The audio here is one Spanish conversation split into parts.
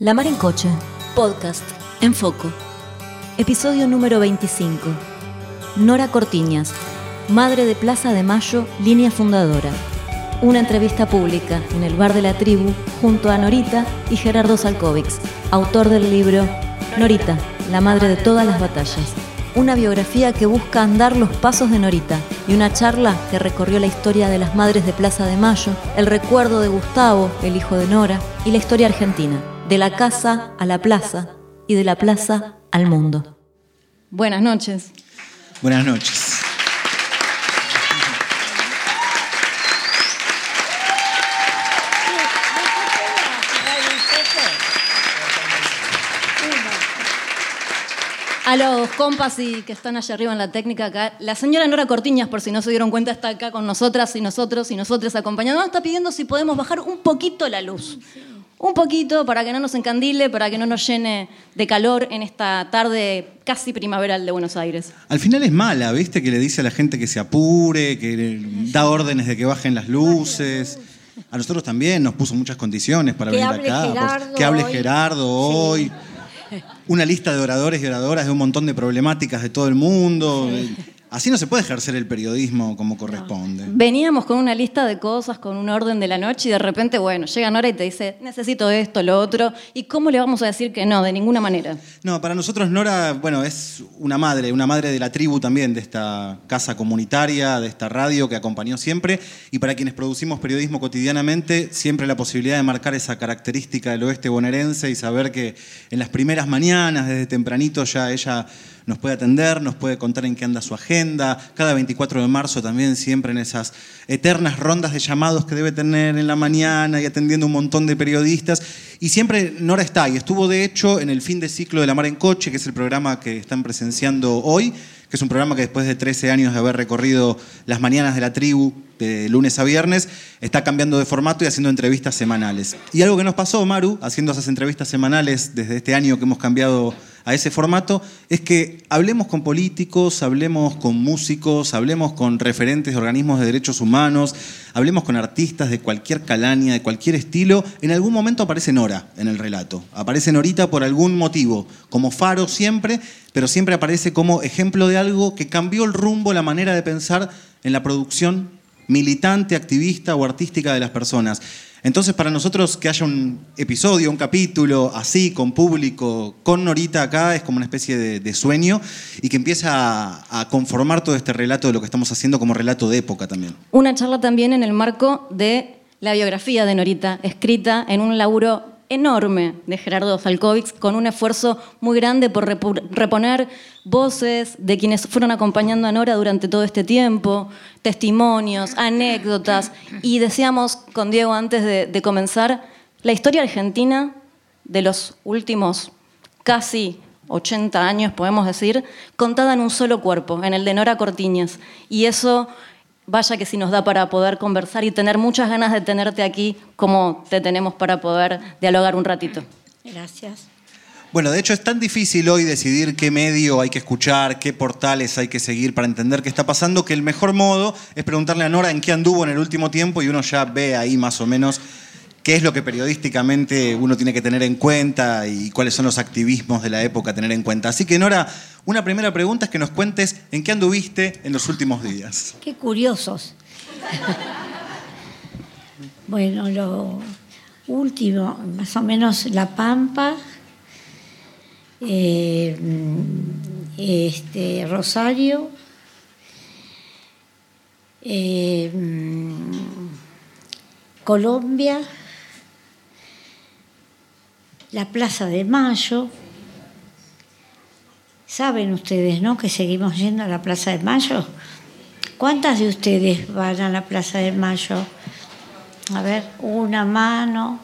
La Mar en Coche, podcast, en foco. Episodio número 25. Nora Cortiñas, madre de Plaza de Mayo, línea fundadora. Una entrevista pública en el bar de la tribu junto a Norita y Gerardo Salkovics, autor del libro Norita, la madre de todas las batallas. Una biografía que busca andar los pasos de Norita y una charla que recorrió la historia de las madres de Plaza de Mayo, el recuerdo de Gustavo, el hijo de Nora, y la historia argentina de la casa a la plaza y de la plaza al mundo. Buenas noches. Buenas noches. A los compas y que están allá arriba en la técnica acá, la señora Nora Cortiñas, por si no se dieron cuenta, está acá con nosotras y nosotros y nosotros acompañando. Nos está pidiendo si podemos bajar un poquito la luz un poquito para que no nos encandile, para que no nos llene de calor en esta tarde casi primaveral de Buenos Aires. Al final es mala, ¿viste? Que le dice a la gente que se apure, que da órdenes de que bajen las luces. A nosotros también nos puso muchas condiciones para venir acá. que hable Gerardo hoy. Una lista de oradores y oradoras de un montón de problemáticas de todo el mundo. Así no se puede ejercer el periodismo como corresponde. Veníamos con una lista de cosas, con un orden de la noche y de repente, bueno, llega Nora y te dice, necesito esto, lo otro. ¿Y cómo le vamos a decir que no? De ninguna manera. No, para nosotros Nora, bueno, es una madre, una madre de la tribu también, de esta casa comunitaria, de esta radio que acompañó siempre. Y para quienes producimos periodismo cotidianamente, siempre la posibilidad de marcar esa característica del oeste bonaerense y saber que en las primeras mañanas, desde tempranito, ya ella nos puede atender, nos puede contar en qué anda su agenda. Cada 24 de marzo también siempre en esas eternas rondas de llamados que debe tener en la mañana y atendiendo un montón de periodistas. Y siempre Nora está y estuvo de hecho en el fin de ciclo de La Mar en Coche, que es el programa que están presenciando hoy, que es un programa que después de 13 años de haber recorrido las mañanas de la tribu de lunes a viernes, está cambiando de formato y haciendo entrevistas semanales. Y algo que nos pasó, Maru, haciendo esas entrevistas semanales desde este año que hemos cambiado a ese formato es que hablemos con políticos, hablemos con músicos, hablemos con referentes de organismos de derechos humanos, hablemos con artistas de cualquier calaña, de cualquier estilo. En algún momento aparece Nora en el relato. Aparece Norita por algún motivo, como faro siempre, pero siempre aparece como ejemplo de algo que cambió el rumbo, la manera de pensar en la producción militante, activista o artística de las personas. Entonces, para nosotros que haya un episodio, un capítulo así, con público, con Norita acá, es como una especie de, sueño y que empieza a, conformar todo este relato de lo que estamos haciendo como relato de época también. Una charla también en el marco de la biografía de Norita, escrita en un laburo enorme de Gerardo Falkovics, con un esfuerzo muy grande por reponer voces de quienes fueron acompañando a Nora durante todo este tiempo, testimonios, anécdotas, y decíamos con Diego antes de, de comenzar, la historia argentina de los últimos casi 80 años, podemos decir, contada en un solo cuerpo, en el de Nora Cortiñas. Y eso vaya que si nos da para poder conversar y tener muchas ganas de tenerte aquí como te tenemos para poder dialogar un ratito. Gracias. Bueno, de hecho es tan difícil hoy decidir qué medio hay que escuchar, qué portales hay que seguir para entender qué está pasando, que el mejor modo es preguntarle a Nora en qué anduvo en el último tiempo y uno ya ve ahí más o menos qué es lo que periodísticamente uno tiene que tener en cuenta y cuáles son los activismos de la época a tener en cuenta. Así que Nora, una primera pregunta es que nos cuentes en qué anduviste en los últimos días. Qué curiosos. bueno, lo último, más o menos La Pampa, eh, este, Rosario, eh, Colombia, la Plaza de Mayo. Saben ustedes, ¿no? Que seguimos yendo a la Plaza de Mayo. ¿Cuántas de ustedes van a la Plaza de Mayo? A ver, una mano.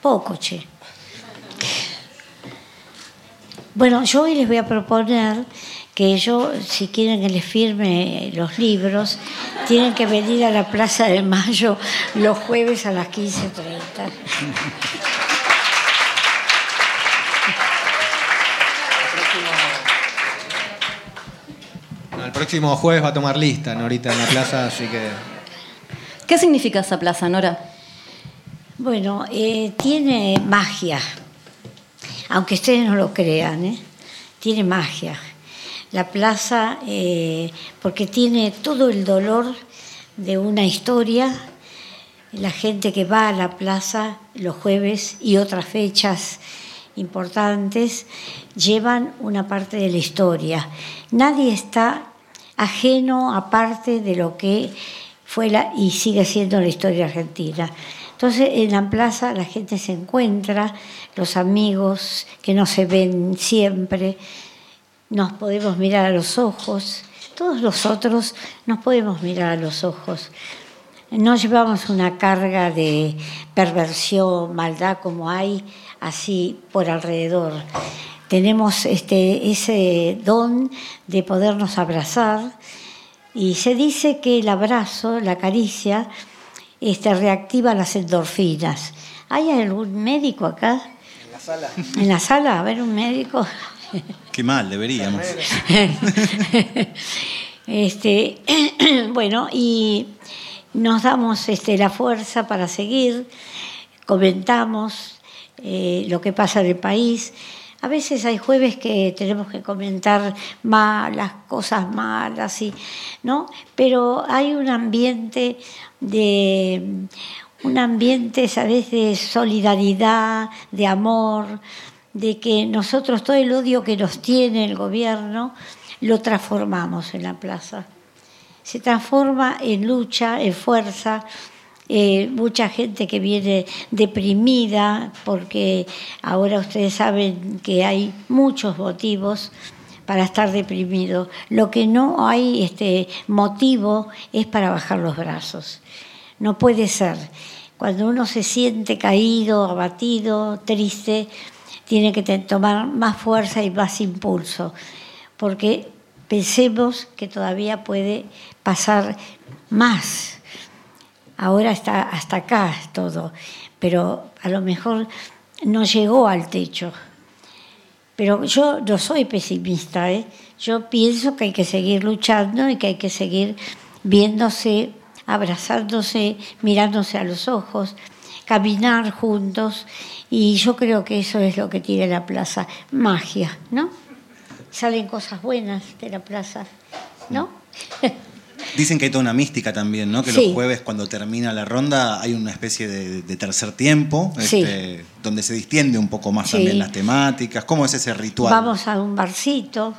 Poco, che. Bueno, yo hoy les voy a proponer que yo, si quieren que les firme los libros, tienen que venir a la Plaza de Mayo los jueves a las 15.30. próximo jueves va a tomar lista, Norita, en la plaza, así que... ¿Qué significa esa plaza, Nora? Bueno, eh, tiene magia. aunque ustedes no lo crean, ¿eh? tiene magia. La plaza, eh, porque tiene todo el dolor de una historia, la gente que va a la plaza los jueves y otras fechas importantes llevan una parte de la historia. Nadie está ajeno aparte de lo que fue y sigue siendo la historia argentina. Entonces en la plaza la gente se encuentra, los amigos que no se ven siempre, nos podemos mirar a los ojos, todos los otros nos podemos mirar a los ojos. No llevamos una carga de perversión, maldad como hay así por alrededor. Tenemos este, ese don de podernos abrazar y se dice que el abrazo, la caricia, este, reactiva las endorfinas. ¿Hay algún médico acá? En la sala. ¿En la sala? A ver, un médico. Qué mal, deberíamos. este, bueno, y nos damos este, la fuerza para seguir, comentamos eh, lo que pasa en el país. A veces hay jueves que tenemos que comentar malas cosas malas, y, ¿no? Pero hay un ambiente de un ambiente, ¿sabes?, de solidaridad, de amor, de que nosotros todo el odio que nos tiene el gobierno lo transformamos en la plaza. Se transforma en lucha, en fuerza, eh, mucha gente que viene deprimida, porque ahora ustedes saben que hay muchos motivos para estar deprimido. Lo que no hay este motivo es para bajar los brazos. No puede ser. Cuando uno se siente caído, abatido, triste, tiene que tomar más fuerza y más impulso, porque pensemos que todavía puede pasar más. Ahora está hasta acá todo, pero a lo mejor no llegó al techo. Pero yo no soy pesimista, ¿eh? yo pienso que hay que seguir luchando y que hay que seguir viéndose, abrazándose, mirándose a los ojos, caminar juntos y yo creo que eso es lo que tiene la plaza, magia, ¿no? Salen cosas buenas de la plaza, ¿no? Dicen que hay toda una mística también, ¿no? Que los jueves cuando termina la ronda hay una especie de, tercer tiempo, este, donde se distiende un poco más también las temáticas. ¿Cómo es ese ritual? Vamos a un barcito.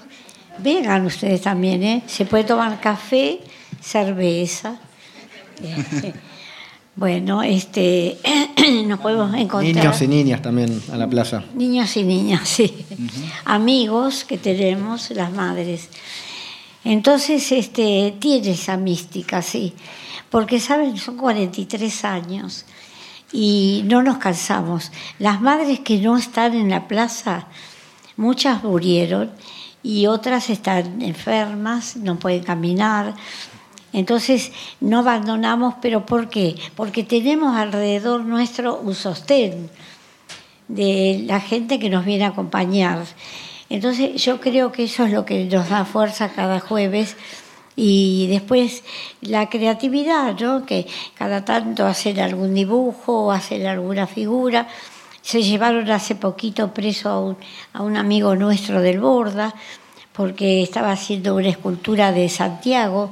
Vengan ustedes también, ¿eh? Se puede tomar café, cerveza. Bueno, este, nos podemos encontrar. Niños y niñas también a la plaza. Niños y niñas, sí. Amigos que tenemos, las madres. Entonces, este, tiene esa mística, sí. Porque, ¿saben? Son 43 años y no nos cansamos. Las madres que no están en la plaza, muchas murieron y otras están enfermas, no pueden caminar entonces no abandonamos, pero ¿por qué? Porque tenemos alrededor nuestro un sostén de la gente que nos viene a acompañar. Entonces yo creo que eso es lo que nos da fuerza cada jueves y después la creatividad, ¿no? que cada tanto hacen algún dibujo hacen alguna figura. Se llevaron hace poquito preso a un amigo nuestro del Borda porque estaba haciendo una escultura de Santiago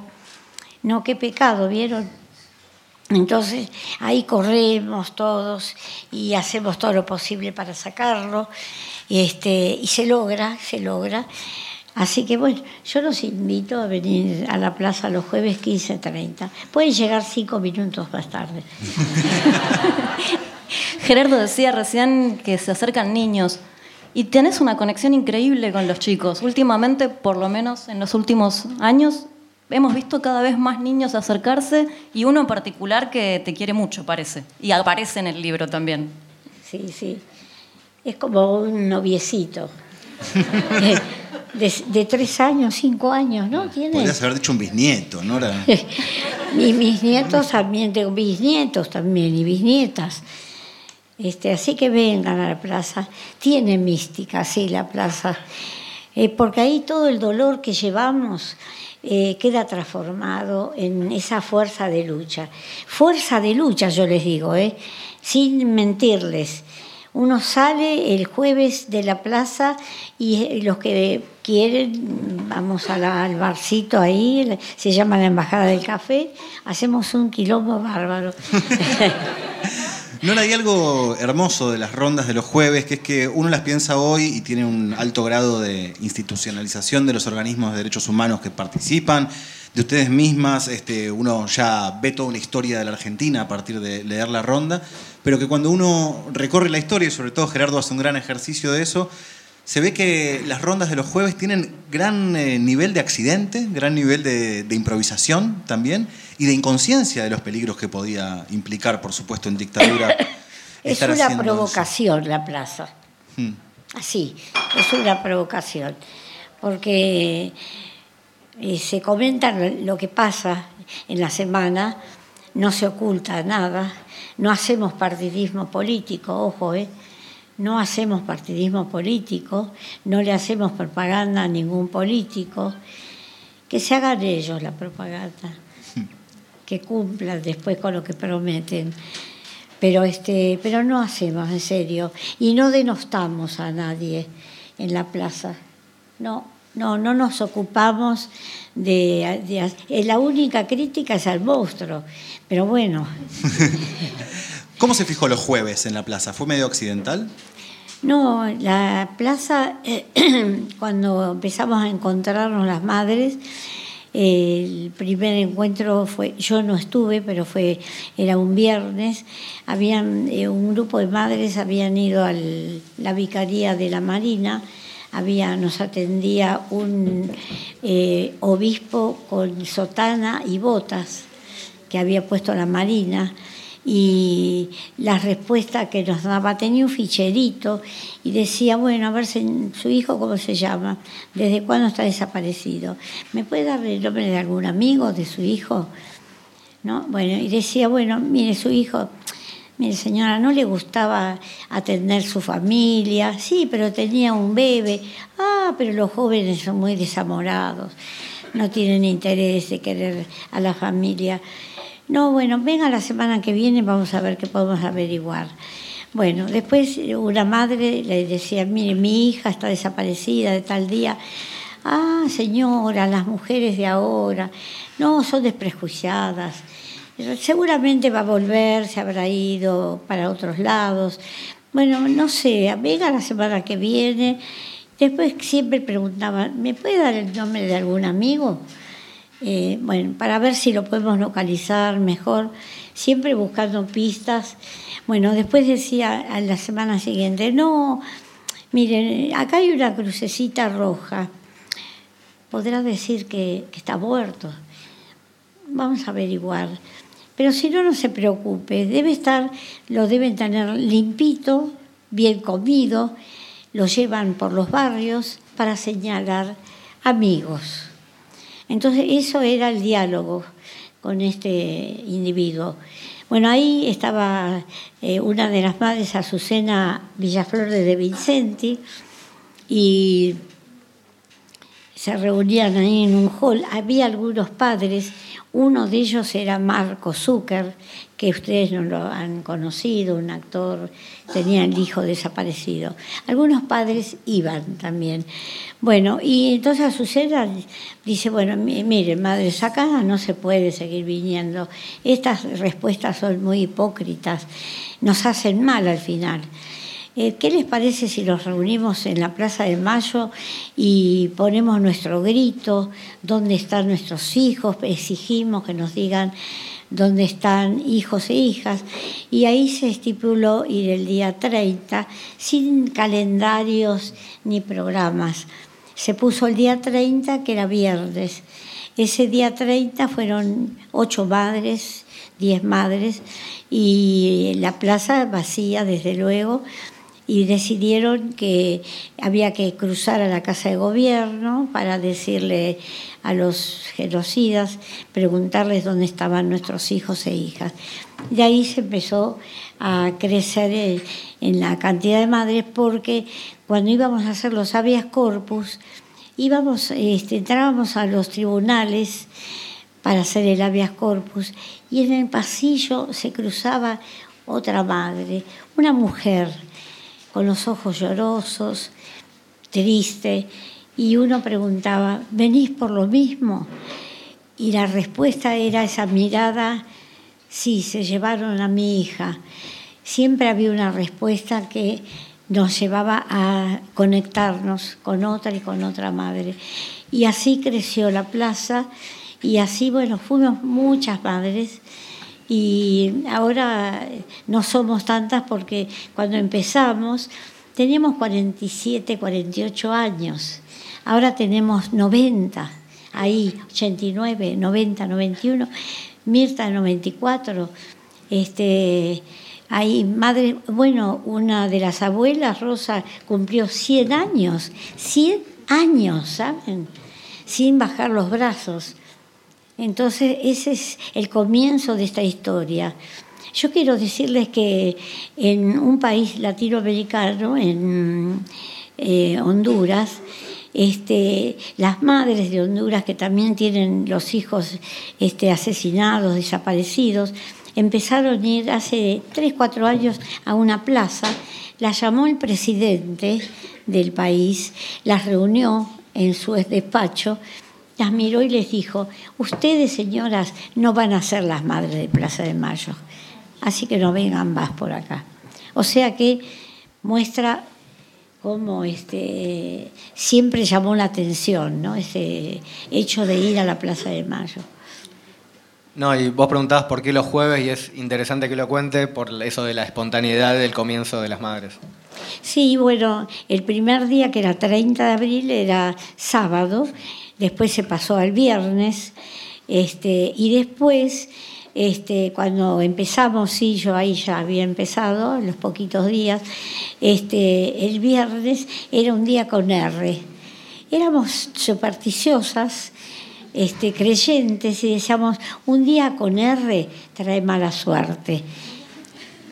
no, qué pecado, ¿vieron? Entonces ahí corremos todos y hacemos todo lo posible para sacarlo este, y se logra, se logra. Así que bueno, yo los invito a venir a la plaza los jueves 15.30. Pueden llegar cinco minutos más tarde. Gerardo decía recién que se acercan niños y tenés una conexión increíble con los chicos. Últimamente, por lo menos en los últimos años, hemos visto cada vez más niños acercarse y uno en particular que te quiere mucho, parece. Y aparece en el libro también. Sí, sí. Es como un noviecito. de, tres años, cinco años, ¿no? ¿Tiene? Podrías haber dicho un bisnieto, ¿no? y mis nietos también, tengo bisnietos también y bisnietas. Este, así que vengan a la plaza. Tiene mística, sí, la plaza. Eh, porque ahí todo el dolor que llevamos eh, queda transformado en esa fuerza de lucha. Fuerza de lucha, yo les digo, ¿eh? sin mentirles. Uno sale el jueves de la plaza y los que quieren, vamos al barcito ahí, se llama la Embajada del Café, hacemos un quilombo bárbaro. No hay algo hermoso de las rondas de los jueves, que es que uno las piensa hoy y tiene un alto grado de institucionalización de los organismos de derechos humanos que participan, de ustedes mismas, este, uno ya ve toda una historia de la Argentina a partir de leer la ronda, pero que cuando uno recorre la historia, y sobre todo Gerardo hace un gran ejercicio de eso, se ve que las rondas de los jueves tienen gran eh, nivel de accidente, gran nivel de, improvisación también, y de inconsciencia de los peligros que podía implicar, por supuesto, en dictadura. es una provocación la plaza. Hmm. Así, es una provocación. Porque eh, se comenta lo que pasa en la semana, no se oculta nada, no hacemos partidismo político, ojo, eh, no hacemos partidismo político, no le hacemos propaganda a ningún político, que se hagan ellos la propaganda, que cumplan después con lo que prometen. Pero, este, pero no hacemos, en serio, y no denostamos a nadie en la plaza, no. No, no nos ocupamos de, de, La única crítica es al monstruo, pero bueno. ¿Cómo se fijó los jueves en la plaza? ¿Fue medio accidental? No, la plaza, eh, cuando empezamos a encontrarnos las madres, el primer encuentro fue, yo no estuve, pero fue, era un viernes, habían, eh, un grupo de madres habían ido a la vicaría de la Marina, había, nos atendía un eh, obispo con sotana y botas que había puesto la Marina y la respuesta que nos daba tenía un ficherito y decía, bueno, a ver su hijo cómo se llama, desde cuándo está desaparecido. ¿Me puede dar el nombre de algún amigo de su hijo? ¿No? Bueno, y decía, bueno, mire, su hijo Mire, señora, no le gustaba atender su familia. Sí, pero tenía un bebé. Ah, pero los jóvenes son muy desamorados. No tienen interés de querer a la familia. No, bueno, venga la semana que viene, vamos a ver qué podemos averiguar. Bueno, después una madre le decía, mire, mi hija está desaparecida de tal día. Ah, señora, las mujeres de ahora, no, son desprejuiciadas Seguramente va a volver, se habrá ido para otros lados. Bueno, no sé, venga la semana que viene. Después siempre preguntaba, ¿me puede dar el nombre de algún amigo? Eh, bueno, para ver si lo podemos localizar mejor, siempre buscando pistas. Bueno, después decía a la semana siguiente, no, miren, acá hay una crucecita roja. Podrá decir que, que está muerto. Vamos a averiguar. Pero si no, no se preocupe, debe estar, lo deben tener limpito, bien comido, lo llevan por los barrios para señalar amigos. Entonces, eso era el diálogo con este individuo. Bueno, ahí estaba eh, una de las madres, Azucena Villaflor de De Vincenti, y se reunían ahí en un hall. Había algunos padres uno de ellos era Marco Zucker, que ustedes no lo han conocido, un actor, tenía el hijo desaparecido. Algunos padres iban también. Bueno, y entonces Azucena dice, bueno, miren, madres, acá no se puede seguir viniendo. Estas respuestas son muy hipócritas, nos hacen mal al final. Eh, ¿Qué les parece si nos reunimos en la Plaza de Mayo y ponemos nuestro grito? ¿Dónde están nuestros hijos? Exigimos que nos digan dónde están hijos e hijas. Y ahí se estipuló ir el día 30 sin calendarios ni programas. Se puso el día 30, que era viernes. Ese día 30 fueron ocho madres, diez madres, y la plaza vacía, desde luego, y decidieron que había que cruzar a la Casa de Gobierno para decirle a los genocidas, preguntarles dónde estaban nuestros hijos e hijas. De ahí se empezó a crecer en la cantidad de madres porque cuando íbamos a hacer los habeas corpus, íbamos, este, entrábamos a los tribunales para hacer el habeas corpus y en el pasillo se cruzaba otra madre, una mujer con los ojos llorosos, triste, y uno preguntaba, ¿venís por lo mismo? Y la respuesta era esa mirada, sí, se llevaron a mi hija. Siempre había una respuesta que nos llevaba a conectarnos con otra y con otra madre. Y así creció la plaza y así, bueno, fuimos muchas madres y ahora no somos tantas porque cuando empezamos teníamos 47, 48 años, ahora tenemos 90, ahí 89, 90, 91, Mirta 94, este hay madre, bueno, una de las abuelas, Rosa, cumplió 100 años, 100 años, ¿saben? Sin bajar los brazos. Entonces, ese es el comienzo de esta historia. Yo quiero decirles que en un país latinoamericano, en eh, Honduras, este, las madres de Honduras que también tienen los hijos este, asesinados, desaparecidos, empezaron a ir hace 3, 4 años a una plaza, la llamó el presidente del país, las reunió en su despacho, las miró y les dijo, ustedes señoras no van a ser las madres de Plaza de Mayo, así que no vengan más por acá. O sea que muestra cómo este, siempre llamó la atención ¿no? ese hecho de ir a la Plaza de Mayo. No, y vos preguntabas por qué los jueves y es interesante que lo cuente por eso de la espontaneidad del comienzo de las madres. Sí, bueno, el primer día que era 30 de abril era sábado, después se pasó al viernes, este, y después, este, cuando empezamos, sí, yo ahí ya había empezado, los poquitos días, este, el viernes era un día con R. Éramos supersticiosas, este, creyentes y decíamos, un día con R trae mala suerte.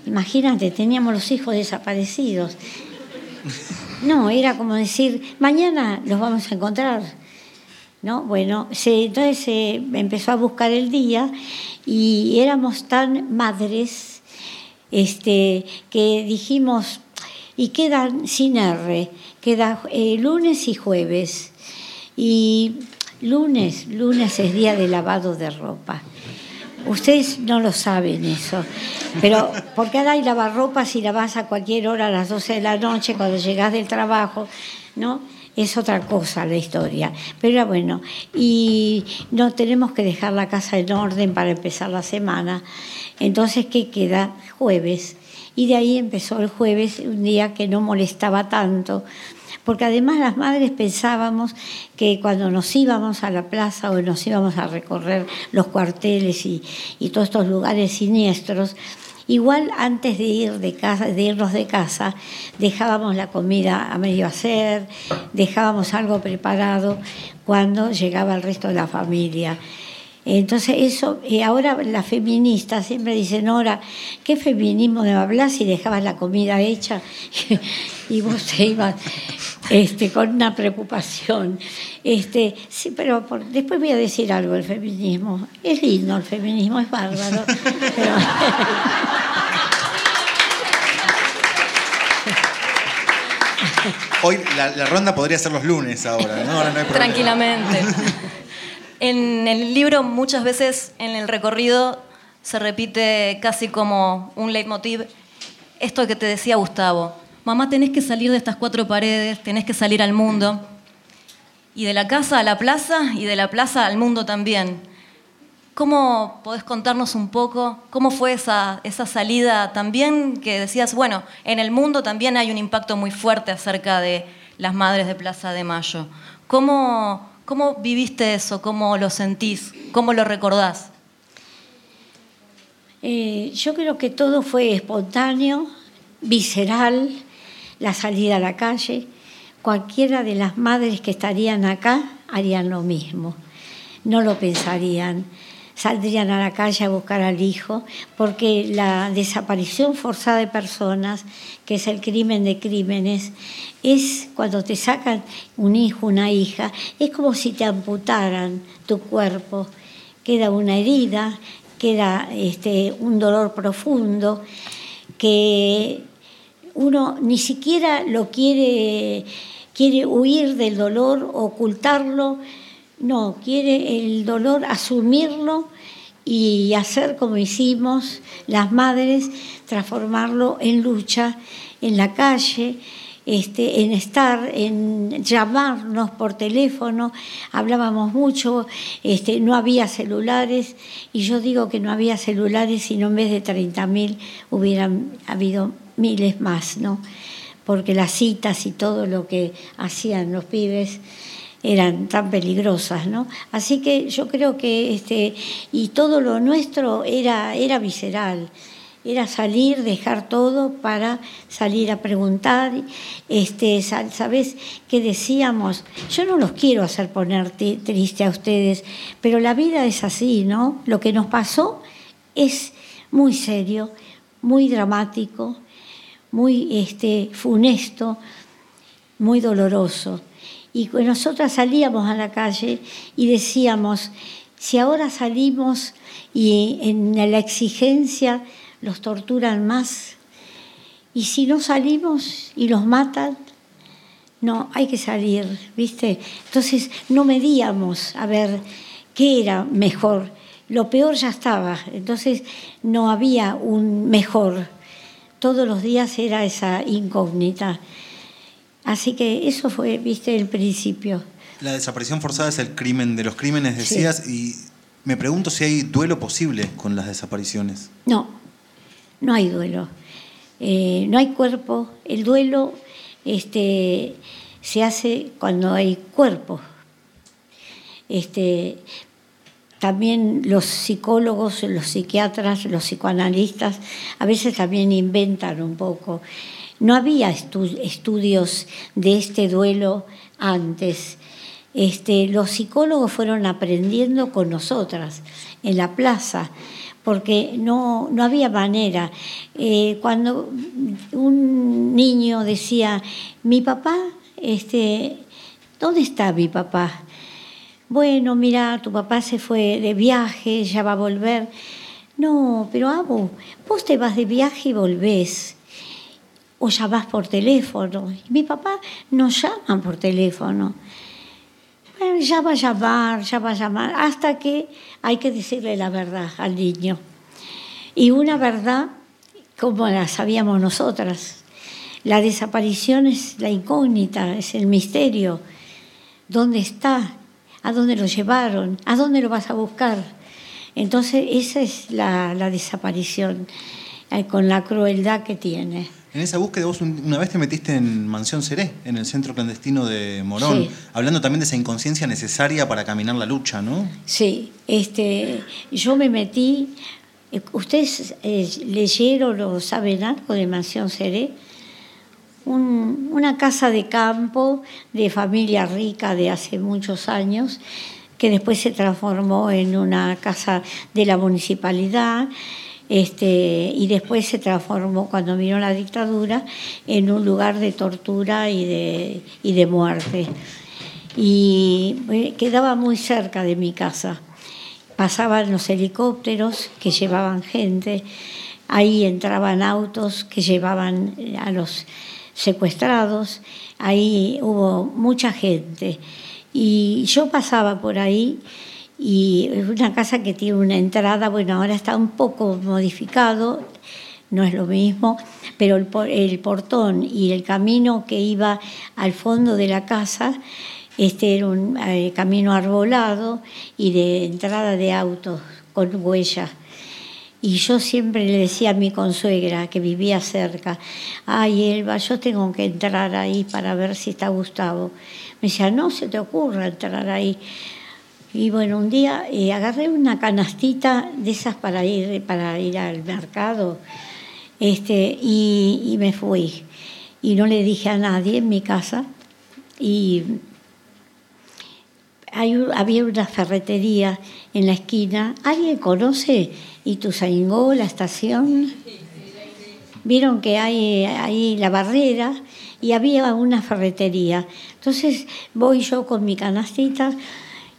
Imagínate, teníamos los hijos desaparecidos. No, era como decir, mañana los vamos a encontrar. ¿No? Bueno, entonces se empezó a buscar el día y éramos tan madres este, que dijimos, y quedan sin R, queda eh, lunes y jueves. Y Lunes, lunes es día de lavado de ropa. Ustedes no lo saben eso, pero porque ahora hay lavarropas si lavas a cualquier hora a las 12 de la noche cuando llegas del trabajo, ¿no? Es otra cosa la historia. Pero bueno, y no tenemos que dejar la casa en orden para empezar la semana. Entonces, ¿qué queda? Jueves. Y de ahí empezó el jueves, un día que no molestaba tanto porque además las madres pensábamos que cuando nos íbamos a la plaza o nos íbamos a recorrer los cuarteles y, todos estos lugares siniestros, Igual antes de ir de casa, de irnos de casa, dejábamos la comida a medio hacer, dejábamos algo preparado cuando llegaba el resto de la familia. Entonces eso, y ahora las feministas siempre dicen, Nora, ¿qué feminismo de hablar si dejabas la comida hecha y vos te ibas este, con una preocupación? Este, sí, pero después voy a decir algo del feminismo. Es lindo el feminismo, es bárbaro. Hoy la, ronda podría ser los lunes ahora, ¿no? Ahora no hay Tranquilamente. En el libro muchas veces en el recorrido se repite casi como un leitmotiv esto que te decía Gustavo. Mamá, tenés que salir de estas cuatro paredes, tenés que salir al mundo. Y de la casa a la plaza y de la plaza al mundo también. ¿Cómo podés contarnos un poco cómo fue esa, esa salida también que decías, bueno, en el mundo también hay un impacto muy fuerte acerca de las madres de Plaza de Mayo? ¿Cómo, ¿Cómo viviste eso? ¿Cómo lo sentís? ¿Cómo lo recordás? Eh, yo creo que todo fue espontáneo, visceral, la salida a la calle. Cualquiera de las madres que estarían acá harían lo mismo. No lo pensarían saldrían a la calle a buscar al hijo, porque la desaparición forzada de personas, que es el crimen de crímenes, es cuando te sacan un hijo, una hija, es como si te amputaran tu cuerpo, queda una herida, queda este, un dolor profundo que uno ni siquiera lo quiere, quiere huir del dolor, ocultarlo, no, quiere el dolor asumirlo y hacer como hicimos las madres, transformarlo en lucha en la calle, este, en estar, en llamarnos por teléfono, hablábamos mucho, este, no había celulares, y yo digo que no había celulares, sino en vez de 30.000 hubieran habido miles más, ¿no? Porque las citas y todo lo que hacían los pibes eran tan peligrosas, ¿no? Así que yo creo que este y todo lo nuestro era era visceral era salir, dejar todo para salir a preguntar. Este, ¿Sabes qué decíamos? Yo no los quiero hacer poner triste a ustedes, pero la vida es así, ¿no? Lo que nos pasó es muy serio, muy dramático, muy este, funesto, muy doloroso. Y nosotras salíamos a la calle y decíamos, si ahora salimos y en la exigencia los torturan más. Y si no salimos y los matan, no, hay que salir, ¿viste? Entonces no medíamos a ver qué era mejor. Lo peor ya estaba, entonces no había un mejor. Todos los días era esa incógnita. Así que eso fue, viste, el principio. La desaparición forzada es el crimen de los crímenes, decías, y me pregunto si hay duelo posible con las desapariciones. No, no hay duelo. Eh, no hay cuerpo. El duelo este, se hace cuando hay cuerpo. Este, también los psicólogos, los psiquiatras, los psicoanalistas a veces también inventan un poco. No había estudios de este duelo antes. Este, los psicólogos fueron aprendiendo con nosotras en la plaza porque no, no había manera. Eh, cuando un niño decía, mi papá, este, ¿dónde está mi papá? Bueno, mira, tu papá se fue de viaje, ya va a volver. No, pero Abu, vos te vas de viaje y volvés. O llamás por teléfono. Mi papá no llama por teléfono ya va a llamar, ya va a llamar, hasta que hay que decirle la verdad al niño. Y una verdad como la sabíamos nosotras. La desaparición es la incógnita, es el misterio. ¿Dónde está? ¿A dónde lo llevaron? ¿A dónde lo vas a buscar? Entonces esa es la, desaparición, eh, con la crueldad que tiene. En esa búsqueda vos una vez te metiste en Mansión Seré, en el centro clandestino de Morón, hablando también de esa inconsciencia necesaria para caminar la lucha, ¿no? Sí, este, yo me metí, ustedes eh, leyeron o saben algo de Mansión Seré, una casa de campo de familia rica de hace muchos años, que después se transformó en una casa de la municipalidad este, y después se transformó, cuando vino la dictadura, en un lugar de tortura y de, y de muerte. Y eh, quedaba muy cerca de mi casa. Pasaban los helicópteros que llevaban gente, ahí entraban autos que llevaban a los secuestrados, ahí hubo mucha gente. Y yo pasaba por ahí y es una casa que tiene una entrada, bueno, ahora está un poco modificado, no es lo mismo, pero el, el portón y el camino que iba al fondo de la casa, este era un eh, camino arbolado y de entrada de autos con huellas. Y yo siempre le decía a mi consuegra, que vivía cerca, ay Elba, yo tengo que entrar ahí para ver si está Gustavo. Me decía, no se te ocurra entrar ahí. Y bueno, un día eh, agarré una canastita de esas para ir, para ir al mercado este, y, me fui. Y no le dije a nadie en mi casa. Y había una ferretería en la esquina. ¿Alguien conoce Ituzaingó, la estación? Vieron que hay ahí la barrera y había una ferretería. Entonces voy yo con mi canastita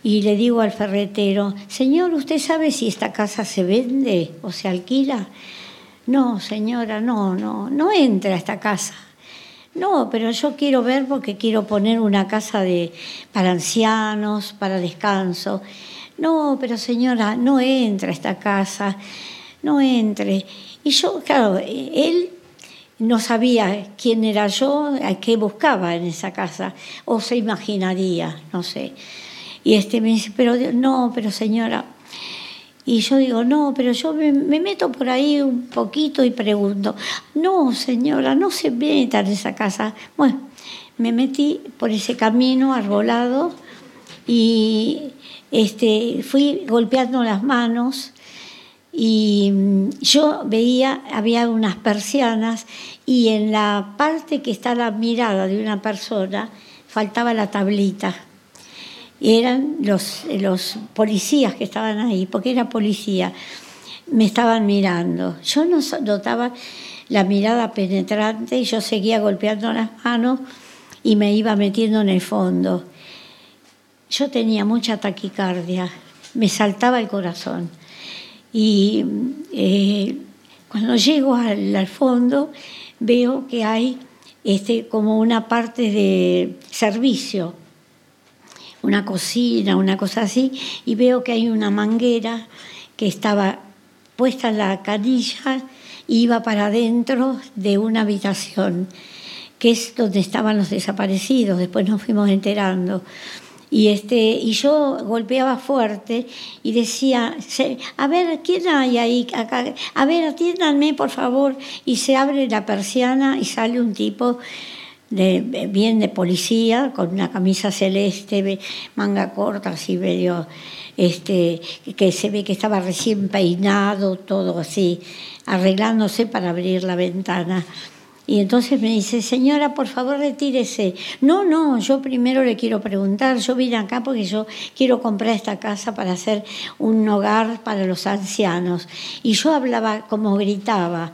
y le digo al ferretero, señor, ¿usted sabe si esta casa se vende o se alquila? no, señora, no, no, no entra a esta casa. No, pero yo quiero ver porque quiero poner una casa de, para ancianos, para descanso. No, pero señora, no entra a esta casa, no entre. Y yo, claro, él no sabía quién era yo, a qué buscaba en esa casa, o se imaginaría, no sé. Y este me dice, pero no, pero señora, y yo digo, no, pero yo me, meto por ahí un poquito y pregunto, no, señora, no se meta en esa casa. Bueno, me metí por ese camino arbolado y este, fui golpeando las manos y mm, yo veía, había unas persianas y en la parte que está la mirada de una persona faltaba la tablita eran los, los policías que estaban ahí, porque era policía, me estaban mirando. Yo no notaba la mirada penetrante y yo seguía golpeando las manos y me iba metiendo en el fondo. Yo tenía mucha taquicardia, me saltaba el corazón. Y eh, cuando llego al, al, fondo veo que hay este, como una parte de servicio una cocina, una cosa así, y veo que hay una manguera que estaba puesta en la canilla y iba para adentro de una habitación, que es donde estaban los desaparecidos, después nos fuimos enterando. Y, este, y yo golpeaba fuerte y decía, a ver, ¿quién hay ahí? Acá? A ver, atiéndanme, por favor. Y se abre la persiana y sale un tipo de, bien de policía, con una camisa celeste, manga corta, así medio, este, que se ve que estaba recién peinado, todo así, arreglándose para abrir la ventana. Y entonces me dice, señora, por favor retírese. No, no, yo primero le quiero preguntar, yo vine acá porque yo quiero comprar esta casa para hacer un hogar para los ancianos. Y yo hablaba como gritaba.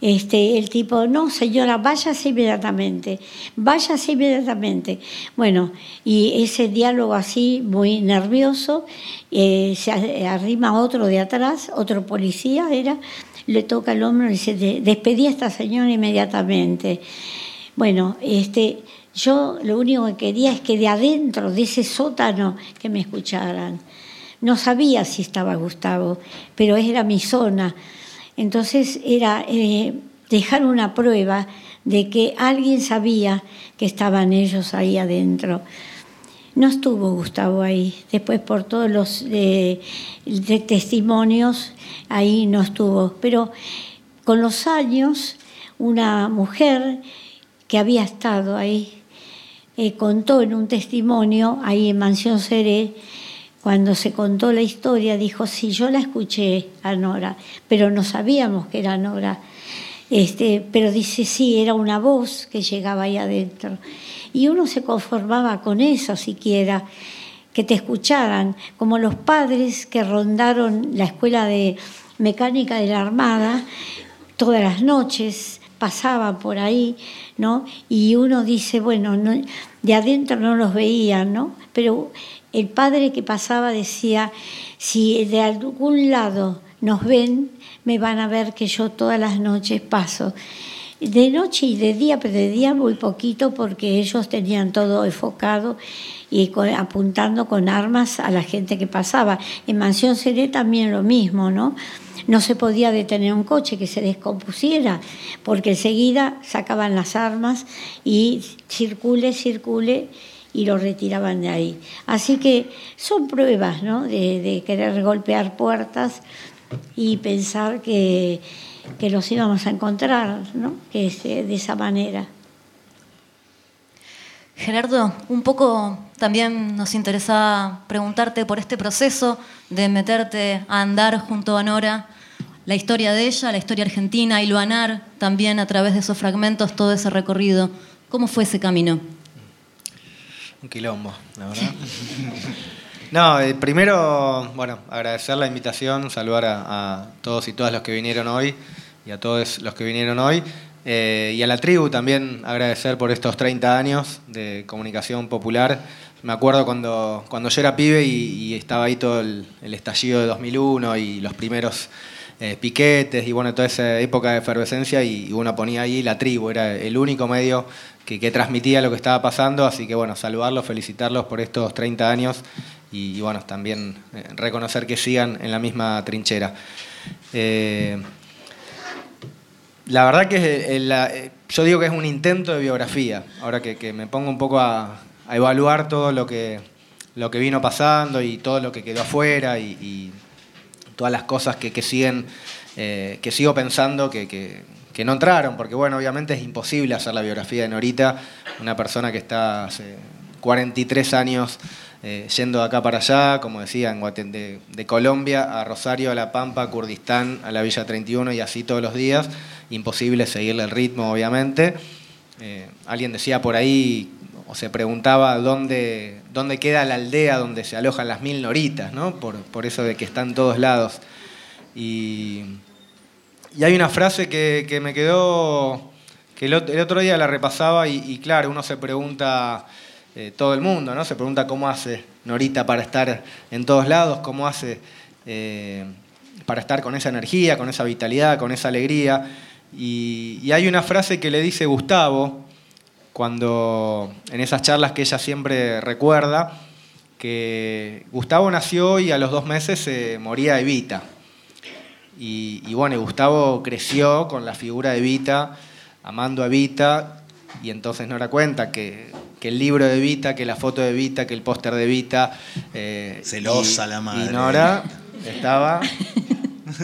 Este, el tipo, no señora, váyase inmediatamente, váyase inmediatamente. Bueno, y ese diálogo así, muy nervioso, eh, se arrima otro de atrás, otro policía era, le toca el hombro y dice, despedí a esta señora inmediatamente. Bueno, este, yo lo único que quería es que de adentro, de ese sótano, que me escucharan. No sabía si estaba Gustavo, pero era mi zona. Entonces era eh, dejar una prueba de que alguien sabía que estaban ellos ahí adentro. No estuvo Gustavo ahí. Después por todos los eh, testimonios, ahí no estuvo. Pero con los años, una mujer que había estado ahí eh, contó en un testimonio ahí en Mansión Seré cuando se contó la historia, dijo, sí, yo la escuché a Nora, pero no sabíamos que era Nora. Este, pero dice, sí, era una voz que llegaba ahí adentro. Y uno se conformaba con eso siquiera, que te escucharan, como los padres que rondaron la escuela de mecánica de la Armada todas las noches, pasaban por ahí, ¿no? Y uno dice, bueno, de adentro no los veían, ¿no? Pero el padre que pasaba decía, si de algún lado nos ven, me van a ver que yo todas las noches paso. De noche y de día, pero de día muy poquito porque ellos tenían todo enfocado y apuntando con armas a la gente que pasaba. En Mansión Seré también lo mismo, ¿no? No se podía detener un coche que se descompusiera, porque enseguida sacaban las armas y circule, circule y lo retiraban de ahí. Así que son pruebas ¿no? de, querer golpear puertas y pensar que, que los íbamos a encontrar, ¿no? que es de esa manera. Gerardo, un poco también nos interesa preguntarte por este proceso de meterte a andar junto a Nora, la historia de ella, la historia argentina, y luanar también a través de esos fragmentos todo ese recorrido. ¿Cómo fue ese camino? Un quilombo, la verdad. No, eh, primero, bueno, agradecer la invitación, saludar a, todos y todas los que vinieron hoy y a todos los que vinieron hoy. Eh, y a la tribu también agradecer por estos 30 años de comunicación popular. Me acuerdo cuando, cuando yo era pibe y, estaba ahí todo el, estallido de 2001 y los primeros eh, piquetes y bueno, toda esa época de efervescencia y, uno ponía ahí la tribu, era el único medio que, transmitía lo que estaba pasando, así que bueno, saludarlos, felicitarlos por estos 30 años y, bueno, también eh, reconocer que sigan en la misma trinchera. Eh, la verdad que yo digo que es un intento de biografía, ahora que, me pongo un poco a, evaluar todo lo que, lo que vino pasando y todo lo que quedó afuera y todas las cosas que, siguen, eh, que sigo pensando que, no entraron, porque bueno, obviamente es imposible hacer la biografía de Norita, una persona que está hace 43 años eh, yendo de acá para allá, como decía, de, Colombia a Rosario, a La Pampa, a Kurdistán, a la Villa 31 y así todos los días. Imposible seguirle el ritmo, obviamente. Eh, alguien decía por ahí, o se preguntaba dónde, dónde queda la aldea donde se alojan las mil noritas, ¿no? por, por eso de que están todos lados. Y, y hay una frase que, que me quedó, que el, otro día la repasaba y, claro, uno se pregunta, eh, todo el mundo, ¿no? Se pregunta cómo hace Norita para estar en todos lados, cómo hace eh, para estar con esa energía, con esa vitalidad, con esa alegría. Y, y hay una frase que le dice Gustavo, cuando en esas charlas que ella siempre recuerda, que Gustavo nació y a los dos meses se moría Evita. Y, y, bueno, Gustavo creció con la figura de Evita, amando a Evita, y entonces no era cuenta que, el libro de Evita, que la foto de Evita, que el póster de Evita. Eh, Celosa la madre. Y Nora estaba.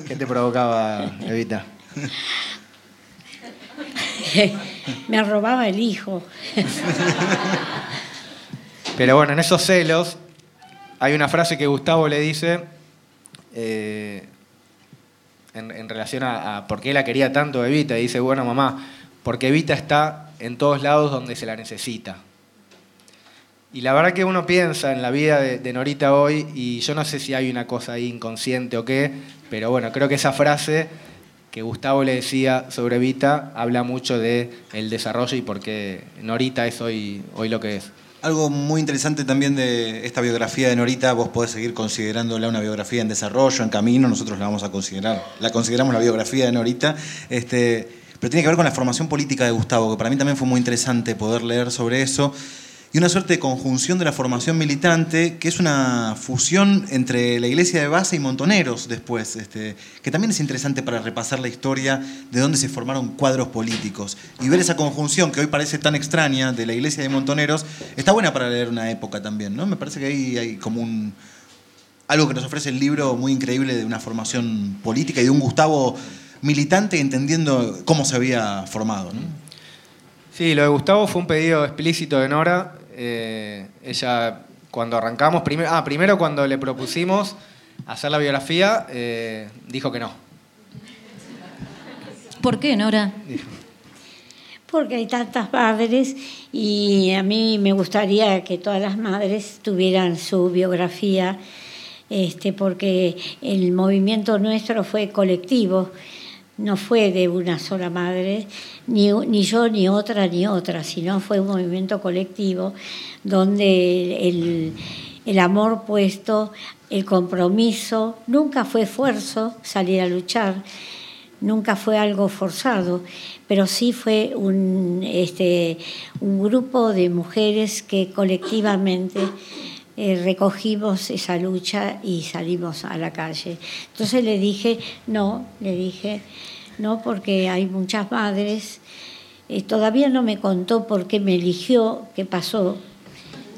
¿Qué te provocaba, Evita? me robaba el hijo. Pero bueno, en esos celos hay una frase que Gustavo le dice eh, en, relación a, por qué la quería tanto Evita. dice, bueno, mamá, porque Evita está en todos lados donde se la necesita. Y la verdad que uno piensa en la vida de, de, Norita hoy, y yo no sé si hay una cosa ahí inconsciente o qué, pero bueno, creo que esa frase que Gustavo le decía sobre Vita habla mucho de el desarrollo y por qué Norita es hoy, hoy lo que es. Algo muy interesante también de esta biografía de Norita, vos podés seguir considerándola una biografía en desarrollo, en camino, nosotros la vamos a considerar, la consideramos la biografía de Norita, este, pero tiene que ver con la formación política de Gustavo, que para mí también fue muy interesante poder leer sobre eso y una suerte de conjunción de la formación militante, que es una fusión entre la iglesia de base y Montoneros después, este, que también es interesante para repasar la historia de dónde se formaron cuadros políticos. Y ver esa conjunción que hoy parece tan extraña de la iglesia de Montoneros, está buena para leer una época también, ¿no? Me parece que ahí hay como un, algo que nos ofrece el libro muy increíble de una formación política y de un Gustavo militante entendiendo cómo se había formado. Sí, lo de Gustavo fue un pedido explícito de Nora. Eh, ella, cuando arrancamos, primero, ah, primero cuando le propusimos hacer la biografía, eh, dijo que no. ¿Por qué, Nora? Porque hay tantas madres y a mí me gustaría que todas las madres tuvieran su biografía, este, porque el movimiento nuestro fue colectivo no fue de una sola madre, ni, ni, yo, ni otra, ni otra, sino fue un movimiento colectivo donde el, el amor puesto, el compromiso, nunca fue esfuerzo salir a luchar, nunca fue algo forzado, pero sí fue un, este, un grupo de mujeres que colectivamente eh, recogimos esa lucha y salimos a la calle. Entonces le dije, no, le dije, no, porque hay muchas madres. Eh, todavía no me contó por qué me eligió, qué pasó.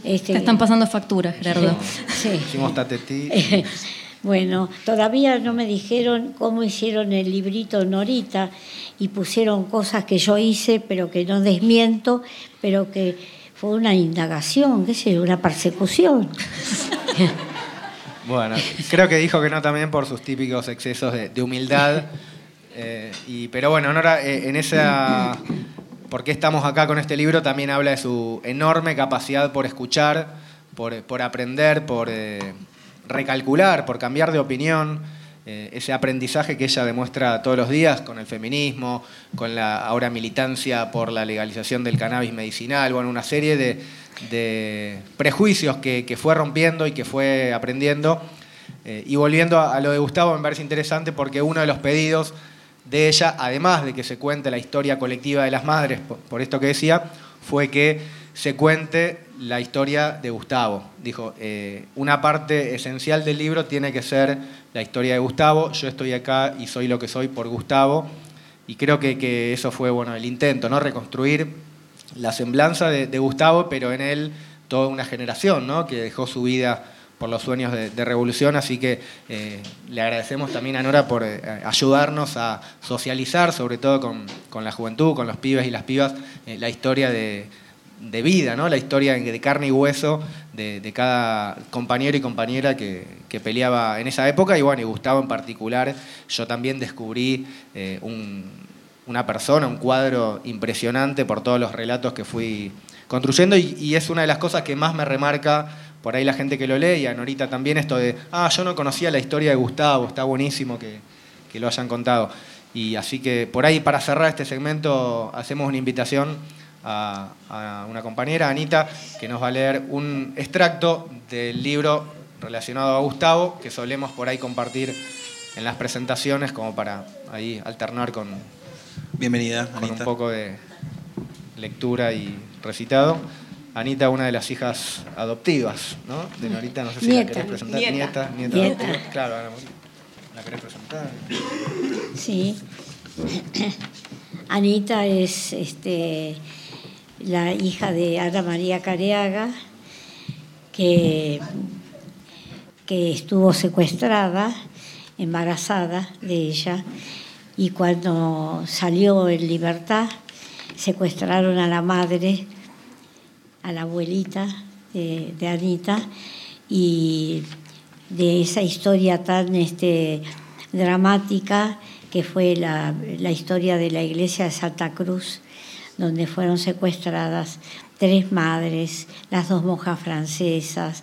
Este, Te están pasando facturas, Gerardo. Sí. Hicimos bueno, todavía no me dijeron cómo hicieron el librito Norita y pusieron cosas que yo hice, pero que no desmiento, pero que fue una indagación, qué sé, una persecución. bueno, creo que dijo que no también por sus típicos excesos de, humildad. Eh, y, pero bueno, Nora, eh, en esa. ¿Por qué estamos acá con este libro? También habla de su enorme capacidad por escuchar, por, aprender, por eh, recalcular, por cambiar de opinión. Eh, ese aprendizaje que ella demuestra todos los días con el feminismo, con la ahora militancia por la legalización del cannabis medicinal, bueno, una serie de, prejuicios que, fue rompiendo y que fue aprendiendo. Eh, y volviendo a, lo de Gustavo, me parece interesante porque uno de los pedidos de ella, además de que se cuente la historia colectiva de las madres, por, esto que decía, fue que se cuente la historia de Gustavo. Dijo, eh, una parte esencial del libro tiene que ser la historia de Gustavo, yo estoy acá y soy lo que soy por Gustavo, y creo que, eso fue bueno, el intento, ¿no? reconstruir la semblanza de, Gustavo, pero en él toda una generación ¿no? que dejó su vida por los sueños de, revolución, así que eh, le agradecemos también a Nora por eh, ayudarnos a socializar, sobre todo con, la juventud, con los pibes y las pibas, la historia de, vida, ¿no? la historia de carne y hueso de, cada compañero y compañera que, peleaba en esa época, y bueno, y Gustavo en particular, yo también descubrí una persona, un cuadro impresionante por todos los relatos que fui construyendo, y es una de las cosas que más me remarca por ahí la gente que lo lee y a Norita también esto de, ah, yo no conocía la historia de Gustavo, está buenísimo que, lo hayan contado. Y así que por ahí para cerrar este segmento hacemos una invitación a, una compañera, Anita, que nos va a leer un extracto del libro relacionado a Gustavo, que solemos por ahí compartir en las presentaciones como para ahí alternar con, Bienvenida, con un poco de lectura y recitado. Anita, una de las hijas adoptivas, ¿no? De Norita, no sé si la querés presentar. Nieta, nieta, nieta. Claro, ¿la querés presentar? Sí. Anita es este, la hija de Ana María Careaga, que, que estuvo secuestrada, embarazada de ella, y cuando salió en libertad, secuestraron a la madre a la abuelita de, Anita y de esa historia tan este, dramática que fue la, historia de la iglesia de Santa Cruz, donde fueron secuestradas tres madres, las dos monjas francesas,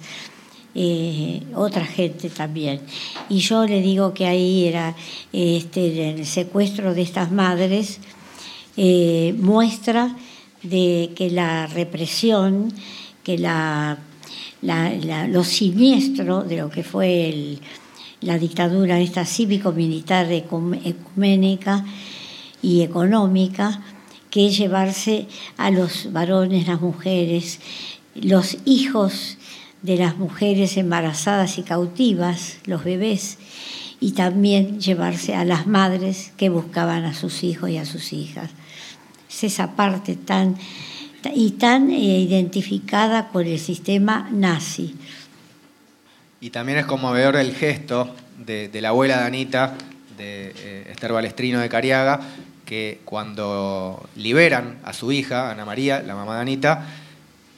eh, otra gente también. Y yo le digo que ahí era este, el secuestro de estas madres, eh, muestra de que la represión, que la, lo siniestro de lo que fue la dictadura esta cívico-militar ecuménica y económica, que llevarse a los varones, las mujeres, los hijos de las mujeres embarazadas y cautivas, los bebés, y también llevarse a las madres que buscaban a sus hijos y a sus hijas es esa parte tan y tan eh, identificada con el sistema nazi. Y también es conmovedor el gesto de, la abuela de Anita, de eh, Esther Balestrino de Cariaga, que cuando liberan a su hija, Ana María, la mamá de Anita,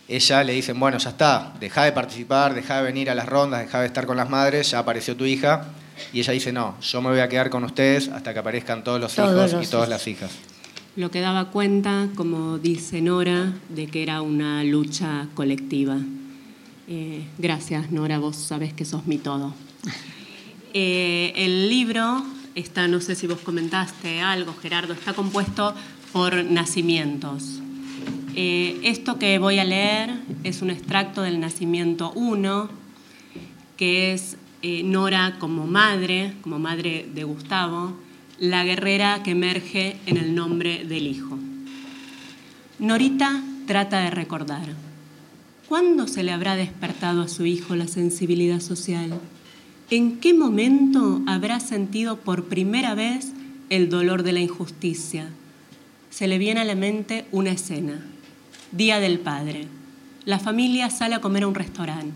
ella le dicen, bueno, ya está, deja de participar, deja de venir a las rondas, deja de estar con las madres, ya apareció tu hija. Y ella dice, no, yo me voy a quedar con ustedes hasta que aparezcan todos los hijos y todas las hijas lo que daba cuenta, como dice Nora, de que era una lucha colectiva. Eh, gracias, Nora, vos sabés que sos mi todo. Eh, el libro, está, no sé si vos comentaste algo, Gerardo, está compuesto por nacimientos. Eh, esto que voy a leer es un extracto del nacimiento 1, que es Nora como madre, como madre de Gustavo, la guerrera que emerge en el nombre del hijo. Norita trata de recordar. ¿Cuándo se le habrá despertado a su hijo la sensibilidad social? ¿En qué momento habrá sentido por primera vez el dolor de la injusticia? Se le viene a la mente una escena. Día del Padre. La familia sale a comer a un restaurante.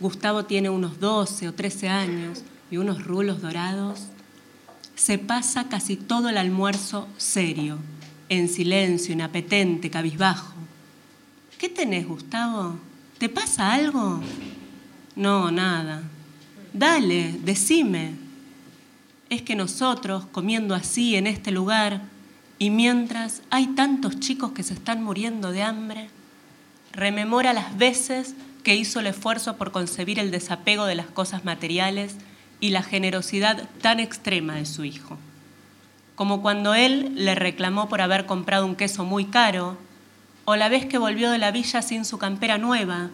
Gustavo tiene unos 12 o 13 años y unos rulos dorados se pasa casi todo el almuerzo serio, en silencio, inapetente, cabizbajo. ¿Qué tenés, Gustavo? ¿Te pasa algo? No, nada. Dale, decime. Es que nosotros, comiendo así en este lugar, y mientras hay tantos chicos que se están muriendo de hambre, rememora las veces que hizo el esfuerzo por concebir el desapego de las cosas materiales y la generosidad tan extrema de su hijo. Como cuando él le reclamó por haber comprado un queso muy caro, o la vez que volvió de la villa sin su campera nueva,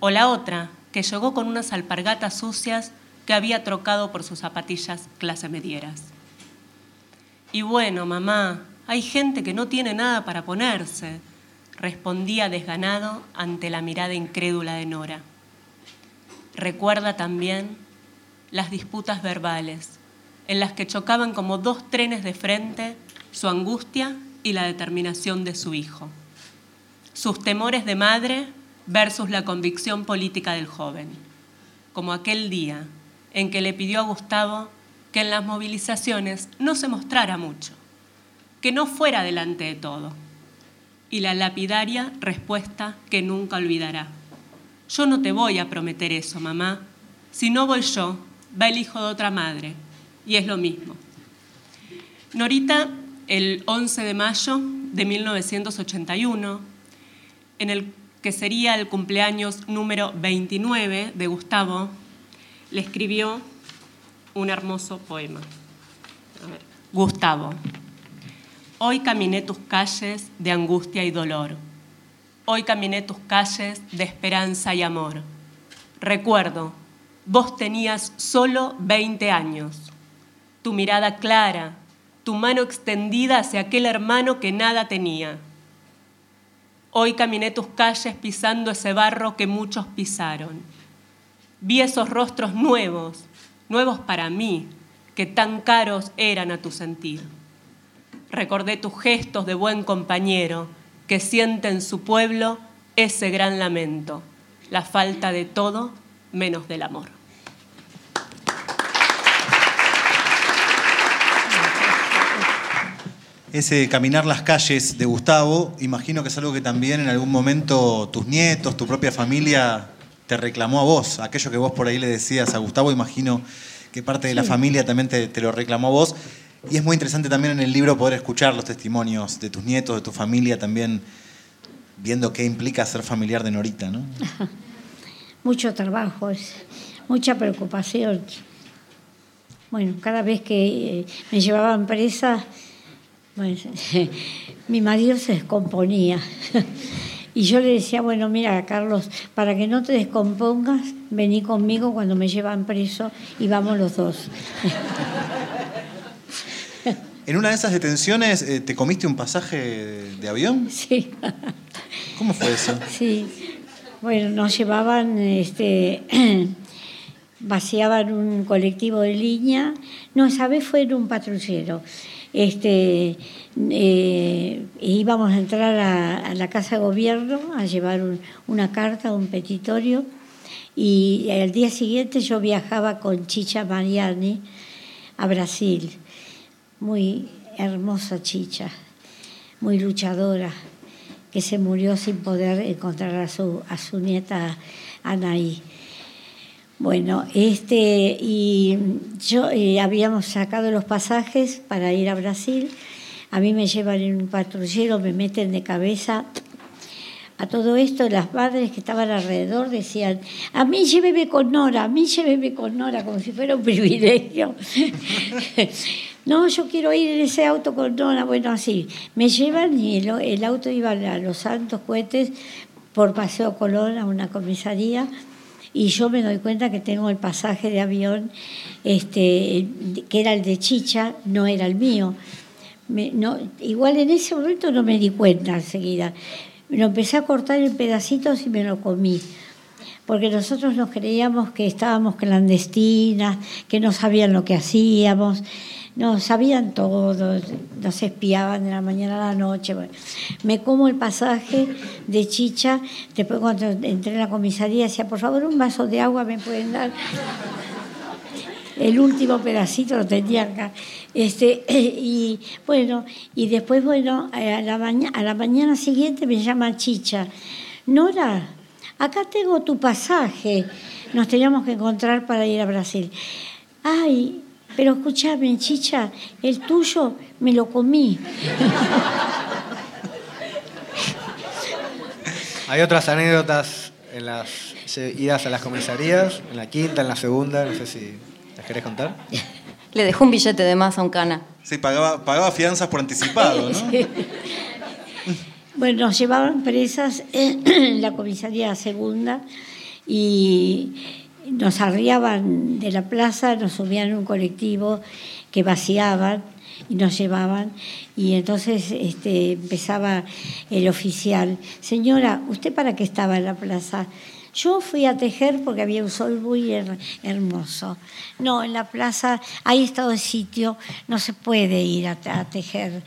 o la otra, llegó con unas alpargatas sucias que había trocado por sus zapatillas clase medieras. Y bueno, mamá, hay gente que no tiene nada para ponerse, respondía desganado ante la mirada incrédula de Nora. Recuerda también las disputas verbales, en las que chocaban como dos trenes de frente su angustia y la determinación de su hijo, sus temores de madre versus la convicción política del joven, como aquel día en que le pidió a Gustavo que en las movilizaciones no se mostrara mucho, que no fuera delante de todo, y la lapidaria respuesta que nunca olvidará. Yo no te voy a prometer eso, mamá. Si no voy yo, va el hijo de otra madre, y es lo mismo. Norita, el 11 de mayo de 1981, en el que sería el cumpleaños número 29 de Gustavo, le escribió un hermoso poema. Gustavo, hoy caminé tus calles de angustia y dolor. Hoy caminé tus calles de esperanza y amor. Recuerdo, vos tenías solo 20 años. Tu mirada clara, tu mano extendida hacia aquel hermano que nada tenía Hoy caminé tus calles pisando ese barro que muchos pisaron. Vi esos rostros nuevos, nuevos para mí, que tan caros eran a tu sentir. Recordé tus gestos de buen compañero que siente en su pueblo ese gran lamento, la falta de todo menos del amor. Ese caminar las calles de Gustavo, imagino que es algo que también en algún momento tus nietos, tu propia familia te reclamó a vos. Aquello que vos por ahí le decías a Gustavo, imagino que parte de la familia también te, lo reclamó a vos. Y es muy interesante también en el libro poder escuchar los testimonios de tus nietos, de tu familia, también viendo qué implica ser familiar de Norita, ¿no? Mucho trabajo, mucha preocupación. Bueno, cada vez que eh, me llevaban presa, mi marido se descomponía. Y yo le decía, bueno, mira, Carlos, para que no te descompongas, vení conmigo cuando me llevan preso y vamos los dos. ¿En una de esas detenciones eh, te comiste un pasaje de avión? Sí. ¿Cómo fue eso? Sí. Bueno, nos llevaban, este, vaciaban un colectivo de línea. No, esa vez fue en un patrullero este, eh, íbamos a entrar a, la Casa de Gobierno a llevar una carta, un petitorio, y al día siguiente yo viajaba con Chicha Mariani a Brasil. Muy hermosa Chicha, muy luchadora, que se murió sin poder encontrar a su, a su nieta Anaí. Bueno, este, y yo eh, habíamos sacado los pasajes para ir a Brasil. A mí me llevan en un patrullero, me meten de cabeza. A todo esto, las madres que estaban alrededor decían: A mí lléveme con Nora, a mí lléveme con Nora, como si fuera un privilegio. no, yo quiero ir en ese auto con Nora. Bueno, así. Me llevan y el, el auto iba a Los Santos Cohetes por Paseo Colón a una comisaría y yo me doy cuenta que tengo el pasaje de avión, este, que era el de Chicha, no era el mío. no, igual en ese momento no me di cuenta enseguida. Lo empecé a cortar en pedacitos y me lo comí. Porque nosotros nos creíamos que estábamos clandestinas, que no sabían lo que hacíamos. No, sabían todo, nos espiaban de la mañana a la noche. me como el pasaje de chicha, después cuando entré en la comisaría decía, por favor, un vaso de agua me pueden dar. El último pedacito lo tenía acá. Este, y bueno, y después, bueno, a la, a la mañana siguiente me llama Chicha. Nora, acá tengo tu pasaje. Nos teníamos que encontrar para ir a Brasil. Ay, pero escúchame, chicha, el tuyo me lo comí. Hay otras anécdotas en las idas a las comisarías, en la quinta, en la segunda, no sé si las querés contar. Le dejó un billete de más a un cana. Sí, pagaba, pagaba fianzas por anticipado, ¿no? Bueno, nos llevaban presas en la comisaría segunda y nos arriaban de la plaza, nos subían en un colectivo que vaciaban y nos llevaban y entonces este, empezaba el oficial, señora, ¿usted para qué estaba en la plaza? Yo fui a tejer porque había un sol muy hermoso. No, en la plaza hay estado de sitio, no se puede ir a, tejer.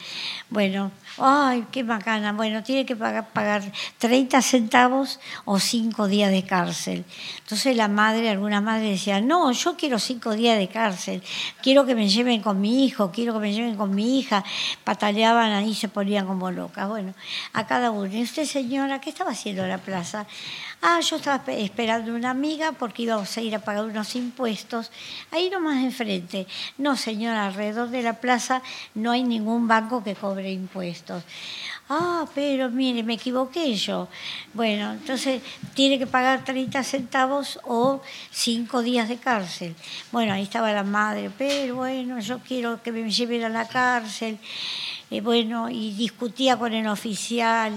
Bueno, ay, qué bacana. Bueno, tiene que pagar, pagar 30 centavos o 5 días de cárcel. Entonces la madre, alguna madre decía, no, yo quiero 5 días de cárcel, quiero que me lleven con mi hijo, quiero que me lleven con mi hija. Pataleaban ahí, se ponían como locas. Bueno, a cada uno. ¿Y usted, señora, qué estaba haciendo en la plaza? Ah, yo estaba esperando una amiga porque íbamos a ir a pagar unos impuestos. Ahí nomás enfrente. No, señora, alrededor de la plaza no hay ningún banco que cobre impuestos. Ah, pero mire, me equivoqué yo. Bueno, entonces tiene que pagar 30 centavos o 5 días de cárcel. Bueno, ahí estaba la madre, pero bueno, yo quiero que me lleven a la cárcel. Eh, bueno, y discutía con el oficial.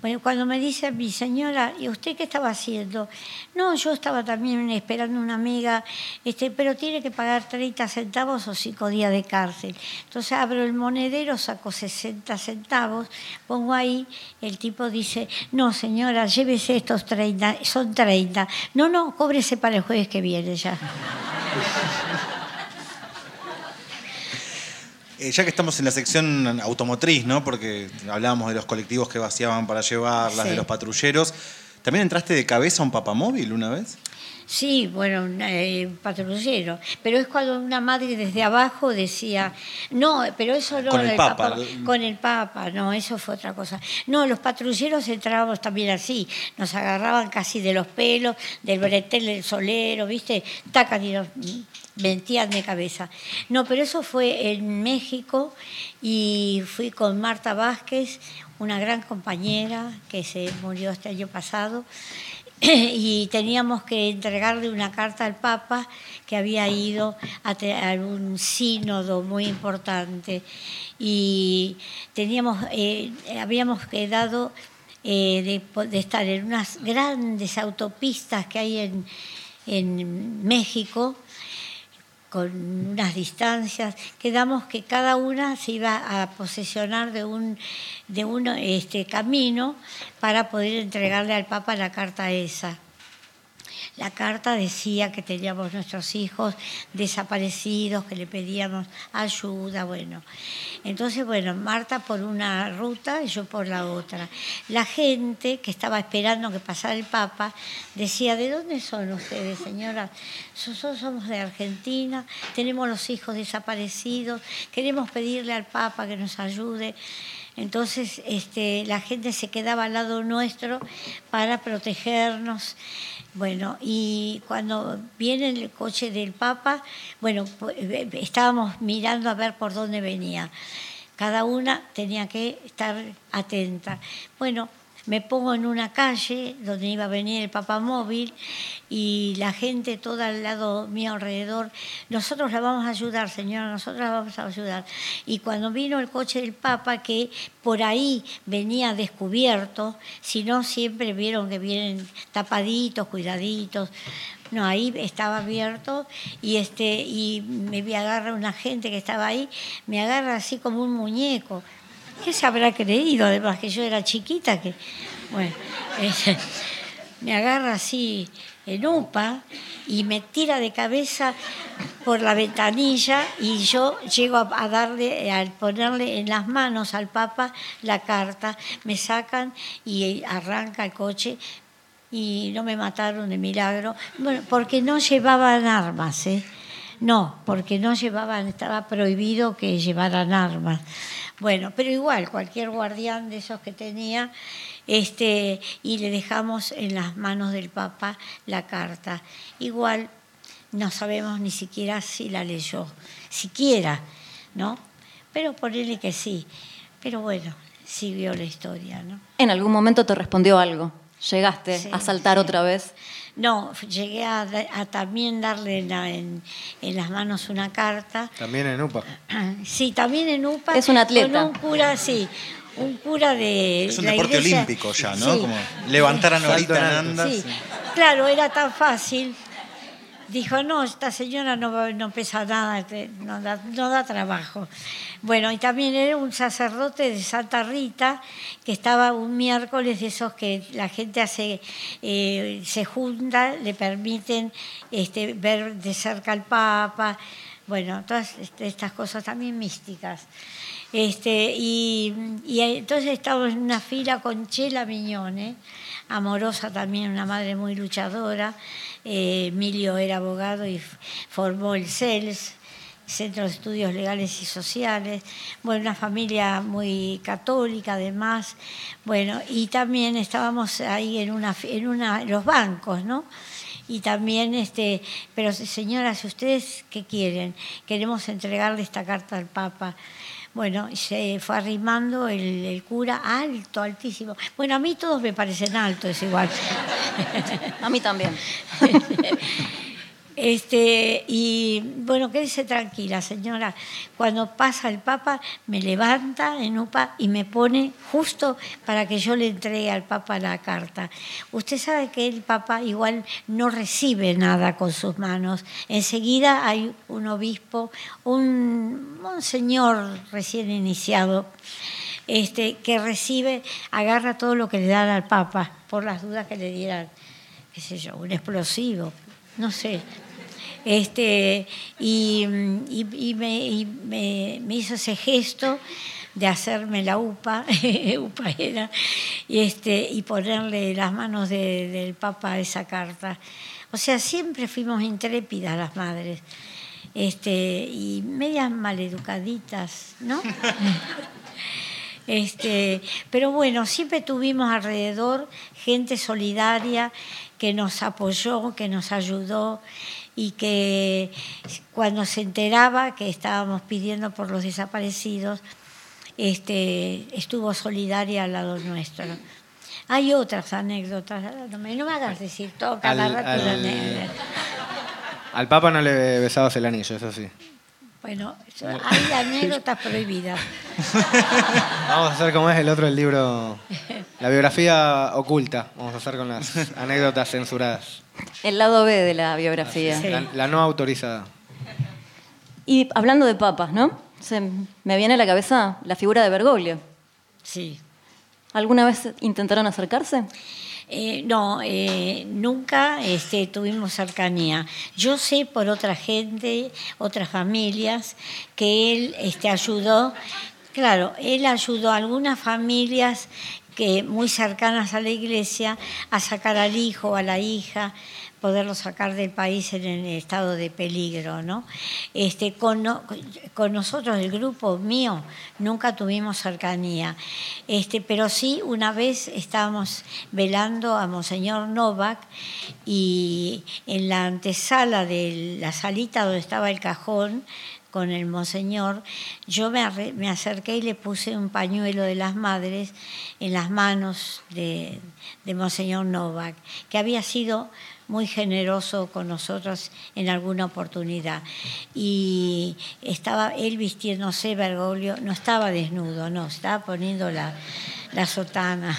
Bueno, cuando me dice mi señora, ¿y usted qué estaba haciendo? No, yo estaba también esperando una amiga, este, pero tiene que pagar 30 centavos o 5 días de cárcel. Entonces abro el monedero, saco 60 centavos, pongo ahí, el tipo dice, no señora, llévese estos 30, son 30. No, no, cóbrese para el jueves que viene ya. Eh, ya que estamos en la sección automotriz, ¿no? Porque hablábamos de los colectivos que vaciaban para llevarlas, de los patrulleros. ¿También entraste de cabeza a un papamóvil una vez? Sí, bueno, un eh, patrullero. Pero es cuando una madre desde abajo decía, no, pero eso no. Con el, Papa. Con el Papa, no, eso fue otra cosa. No, los patrulleros entrábamos también así. Nos agarraban casi de los pelos, del bretel del solero, ¿viste? Tacan y nos mentían de cabeza. No, pero eso fue en México y fui con Marta Vázquez, una gran compañera que se murió este año pasado, y teníamos que entregarle una carta al Papa que había ido a, un sínodo muy importante y teníamos, eh, habíamos quedado eh, de, estar en unas grandes autopistas que hay en, en México con unas distancias, quedamos que cada una se iba a posesionar de un, de un este, camino para poder entregarle al Papa la carta esa. La carta decía que teníamos nuestros hijos desaparecidos, que le pedíamos ayuda, bueno. Entonces, bueno, Marta por una ruta y yo por la otra. La gente que estaba esperando que pasara el Papa decía, ¿de dónde son ustedes, señora? Nosotros somos de Argentina, tenemos los hijos desaparecidos, queremos pedirle al Papa que nos ayude. Entonces este, la gente se quedaba al lado nuestro para protegernos. Bueno, y cuando viene el coche del Papa, bueno, eh, estábamos mirando a ver por dónde venía. Cada una tenía que estar atenta. Bueno, me pongo en una calle donde iba a venir el papamóvil y la gente toda al lado mío alrededor, nosotros la vamos a ayudar, señora, nosotros la vamos a ayudar. Y cuando vino el coche del Papa, que por ahí venía descubierto, si no siempre vieron que vienen tapaditos, cuidaditos, no, ahí estaba abierto y este y me agarra una gente que estaba ahí, me agarra así como un muñeco. ¿Qué se habrá creído? Además que yo era chiquita, que, bueno, me agarra así en UPA y me tira de cabeza por la ventanilla y yo llego a, darle, a ponerle en las manos al Papa la carta, me sacan y arranca el coche y no me mataron de milagro, bueno, porque no llevaban armas, ¿eh? No, porque no llevaban, estaba prohibido que llevaran armas. Bueno, pero igual, cualquier guardián de esos que tenía, este, y le dejamos en las manos del Papa la carta. Igual no sabemos ni siquiera si la leyó, siquiera, ¿no? Pero ponele que sí. Pero bueno, siguió la historia, ¿no? En algún momento te respondió algo. ¿Llegaste a saltar otra vez? No, llegué a, también darle en, las manos una carta. ¿También en UPA? Sí, también en UPA. Es un atleta. Con un cura, sí. Un cura de. Es un deporte olímpico ya, ¿no? Como levantar a Norita en Sí. Claro, era tan fácil. Dijo, no, esta señora no, no pesa nada, no da, no da trabajo. Bueno, y también era un sacerdote de Santa Rita que estaba un miércoles de esos que la gente hace, eh, se junta, le permiten este, ver de cerca al Papa, bueno, todas este, estas cosas también místicas. Este, y, y entonces estábamos en una fila con Chela Miñone, amorosa también, una madre muy luchadora. Eh, Emilio era abogado y formó el CELS, Centro de Estudios Legales y Sociales, bueno, una familia muy católica además, bueno, y también estábamos ahí en una en una los bancos, ¿no? Y también este, pero señora, si ustedes qué quieren, queremos entregarle esta carta al Papa. Bueno, se fue arrimando el, el, cura alto, altísimo. Bueno, a mí todos me parecen altos igual. a mí también. Este, y bueno, quédese tranquila, señora. Cuando pasa el Papa, me levanta en UPA y me pone justo para que yo le entregue al Papa la carta. Usted sabe que el Papa igual no recibe nada con sus manos. Enseguida hay un obispo, un, un señor recién iniciado. Este, que recibe, agarra todo lo que le dan al Papa, por las dudas que le dieran, qué sé yo, un explosivo, no sé, este, y, y, me, y me, me, hizo ese gesto de hacerme la UPA, UPA era, y, este, y ponerle las manos de, del Papa a esa carta. O sea, siempre fuimos intrépidas las madres, este, y medias maleducaditas, ¿no? Este, pero bueno, siempre tuvimos alrededor gente solidaria que nos apoyó, que nos ayudó y que cuando se enteraba que estábamos pidiendo por los desaparecidos, este, estuvo solidaria al lado nuestro. Hay otras anécdotas, no me, hagas decir todo cada rato al, Al Papa no le besabas el anillo, eso sí. Bueno, hay anécdotas prohibidas. Vamos a hacer como es el otro, el libro, la biografía oculta. Vamos a hacer con las anécdotas censuradas. El lado B de la biografía. La, no autorizada. Y hablando de papas, ¿no? Se me viene a la cabeza la figura de Bergoglio. Sí. ¿Alguna vez intentaron acercarse? Eh, no, eh, nunca este, tuvimos cercanía. Yo sé por otra gente, otras familias, que él este, ayudó, claro, él ayudó a algunas familias que muy cercanas a la iglesia a sacar al hijo o a la hija poderlo sacar del país en el estado de peligro, ¿no? Este, con, con nosotros, el grupo mío, nunca tuvimos cercanía, este, pero sí una vez estábamos velando a Monseñor Novak y en la antesala de la salita donde estaba el cajón, con el monseñor, yo me, acerqué y le puse un pañuelo de las madres en las manos de, de monseñor Novak, que había sido muy generoso con nosotros en alguna oportunidad. Y estaba él vistiéndose, Bergoglio, no estaba desnudo, no, estaba poniendo la, la sotana.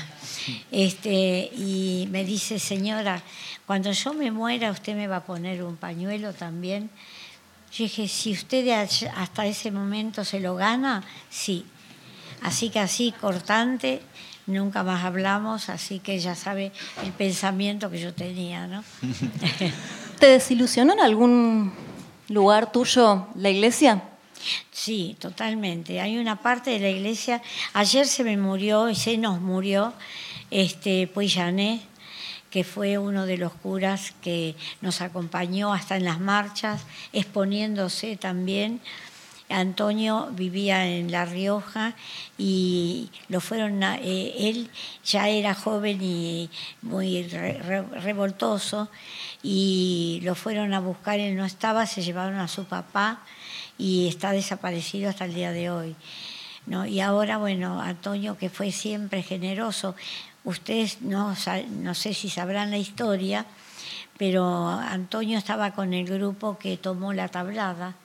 Este, y me dice, señora, cuando yo me muera, usted me va a poner un pañuelo también. Yo dije, si usted hasta ese momento se lo gana, sí. Así que así, cortante, nunca más hablamos, así que ya sabe el pensamiento que yo tenía, ¿no? ¿Te desilusionó en algún lugar tuyo la iglesia? Sí, totalmente. Hay una parte de la iglesia, ayer se me murió y se nos murió este Puillané, que fue uno de los curas que nos acompañó hasta en las marchas, exponiéndose también Antonio vivía en La Rioja y lo fueron eh, él ya era joven y muy revoltoso y lo fueron a buscar, él no estaba, se llevaron a su papá y está desaparecido hasta el día de hoy. ¿no? Y ahora, bueno, Antonio, que fue siempre generoso, ustedes no, no sé si sabrán la historia, pero Antonio estaba con el grupo que tomó la tablada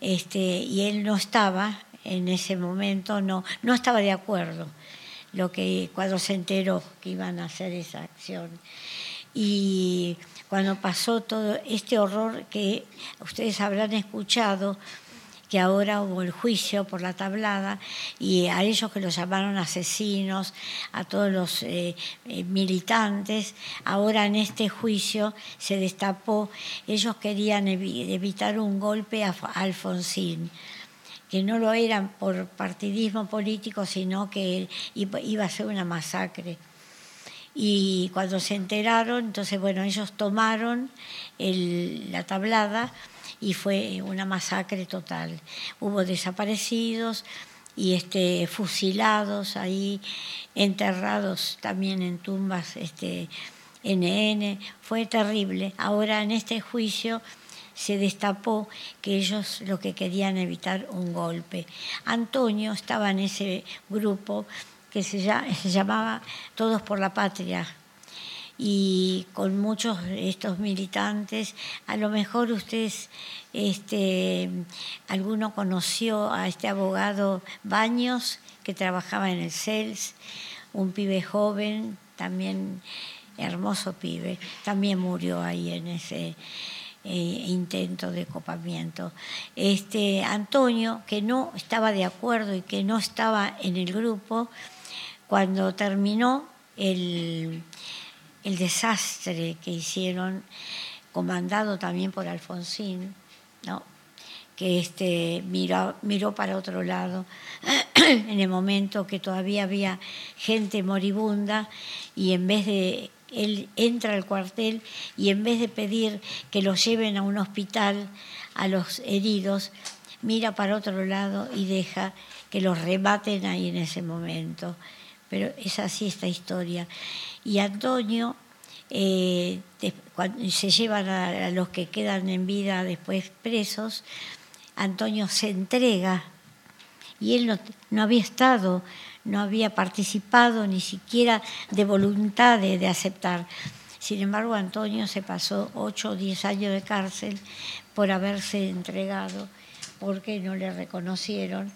este, y él no estaba en ese momento, no, no estaba de acuerdo lo que, cuando se enteró que iban a hacer esa acción. Y cuando pasó todo este horror que ustedes habrán escuchado, que ahora hubo el juicio por la tablada y a ellos que los llamaron asesinos, a todos los eh, eh, militantes, ahora en este juicio se destapó, ellos querían evitar un golpe a Alfonsín que no lo eran por partidismo político, sino que iba a ser una masacre. Y cuando se enteraron, entonces, bueno, ellos tomaron la tablada y fue una masacre total. Hubo desaparecidos y este, fusilados ahí, enterrados también en tumbas este, NN. Fue terrible. Ahora en este juicio se destapó que ellos lo que querían evitar un golpe. Antonio estaba en ese grupo que se, llamaba Todos por la Patria, y con muchos de estos militantes. A lo mejor ustedes, este, alguno conoció a este abogado Baños, que trabajaba en el CELS, un pibe joven, también hermoso pibe, también murió ahí en ese eh, intento de copamiento. Este, Antonio, que no estaba de acuerdo y que no estaba en el grupo, cuando terminó el, desastre que hicieron, comandado también por Alfonsín, ¿no? que este, miró, miró para otro lado en el momento que todavía había gente moribunda y en vez de él entra al cuartel y en vez de pedir que los lleven a un hospital a los heridos, mira para otro lado y deja que los rematen ahí en ese momento. Pero es así esta historia. Y Antonio, eh, cuando se llevan a, los que quedan en vida después presos, Antonio se entrega y él no, no había estado no había participado ni siquiera de voluntad de, aceptar. Sin embargo, Antonio se pasó ocho o diez años de cárcel por haberse entregado, porque no le reconocieron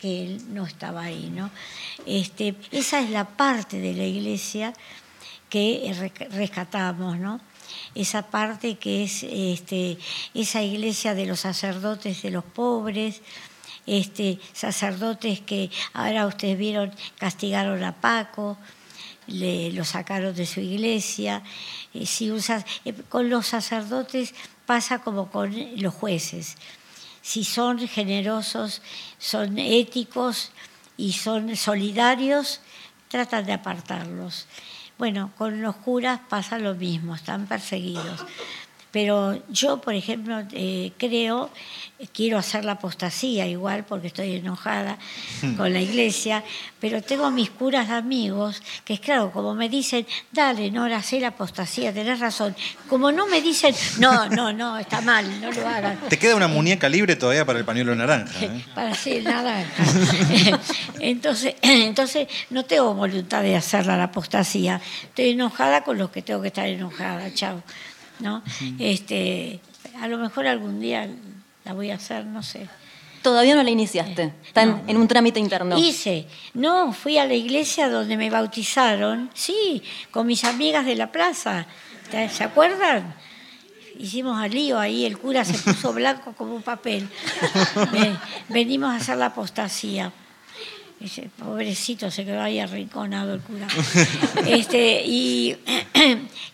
que él no estaba ahí. ¿no? Este, esa es la parte de la iglesia que rescatamos, ¿no? esa parte que es este, esa iglesia de los sacerdotes de los pobres, este, sacerdotes que ahora ustedes vieron castigaron a Paco, le, lo sacaron de su iglesia. Eh, si eh, con los sacerdotes pasa como con los jueces. Si son generosos, son éticos y son solidarios, tratan de apartarlos. Bueno, con los curas pasa lo mismo, están perseguidos. Pero yo, por ejemplo, eh, creo quiero hacer la apostasía igual porque estoy enojada hmm. con la iglesia, pero tengo mis curas amigos que es claro, como me dicen, dale, no, hacé la apostasía, tenés razón. Como no me dicen, no, no, no, está mal, no lo hagan. Te queda una muñeca libre todavía para el pañuelo naranja. ¿eh? para hacer naranja. entonces, entonces, no tengo voluntad de hacer la apostasía. Estoy enojada con los que tengo que estar enojada, chao. ¿No? Este, a lo mejor algún día la voy a hacer, no sé. Todavía no la iniciaste, está en, un trámite interno. Hice, no, fui a la iglesia donde me bautizaron, sí, con mis amigas de la plaza, ¿se acuerdan? Hicimos al lío ahí, el cura se puso blanco como un papel. venimos a hacer la apostasía. Ese pobrecito se quedó ahí arrinconado el cura. Este, y,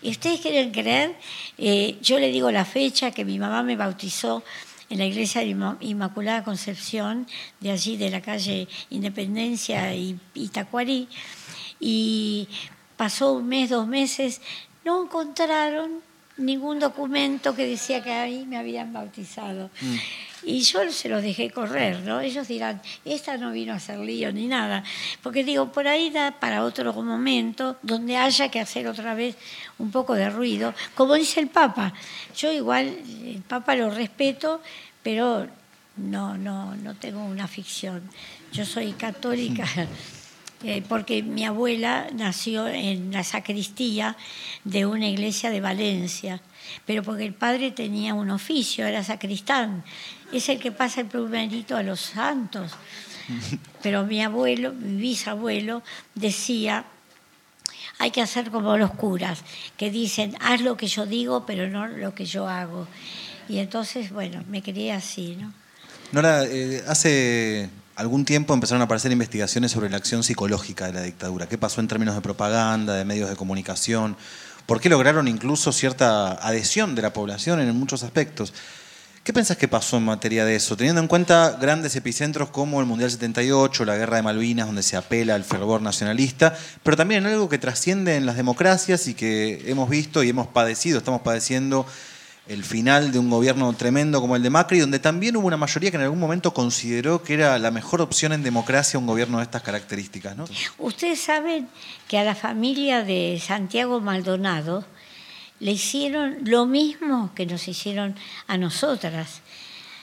ustedes quieren creer, eh, yo le digo la fecha que mi mamá me bautizó en la iglesia de Inmaculada Concepción, de allí de la calle Independencia y Itacuarí, y pasó un mes, dos meses, no encontraron ningún documento que decía que ahí me habían bautizado. Mm. Y yo se los dejé correr, ¿no? Ellos dirán, esta no vino a hacer lío ni nada. Porque digo, por ahí da para otro momento donde haya que hacer otra vez un poco de ruido. Como dice el Papa, yo igual, el Papa lo respeto, pero no, no, no tengo una ficción. Yo soy católica. Eh, porque mi abuela nació en la sacristía de una iglesia de Valencia, pero porque el padre tenía un oficio, era sacristán, es el que pasa el primerito a los santos. Pero mi abuelo, mi bisabuelo, decía, hay que hacer como los curas, que dicen, haz lo que yo digo, pero no lo que yo hago. Y entonces, bueno, me quería así, ¿no? Nora, eh, hace algún tiempo empezaron a aparecer investigaciones sobre la acción psicológica de la dictadura. ¿Qué pasó en términos de propaganda, de medios de comunicación? ¿Por qué lograron incluso cierta adhesión de la población en muchos aspectos? ¿Qué pensás que pasó en materia de eso? Teniendo en cuenta grandes epicentros como el Mundial 78, la Guerra de Malvinas, donde se apela al fervor nacionalista, pero también en algo que trasciende en las democracias y que hemos visto y hemos padecido, estamos padeciendo el final de un gobierno tremendo como el de Macri, donde también hubo una mayoría que en algún momento consideró que era la mejor opción en democracia un gobierno de estas características. ¿no? Ustedes saben que a la familia de Santiago Maldonado le hicieron lo mismo que nos hicieron a nosotras.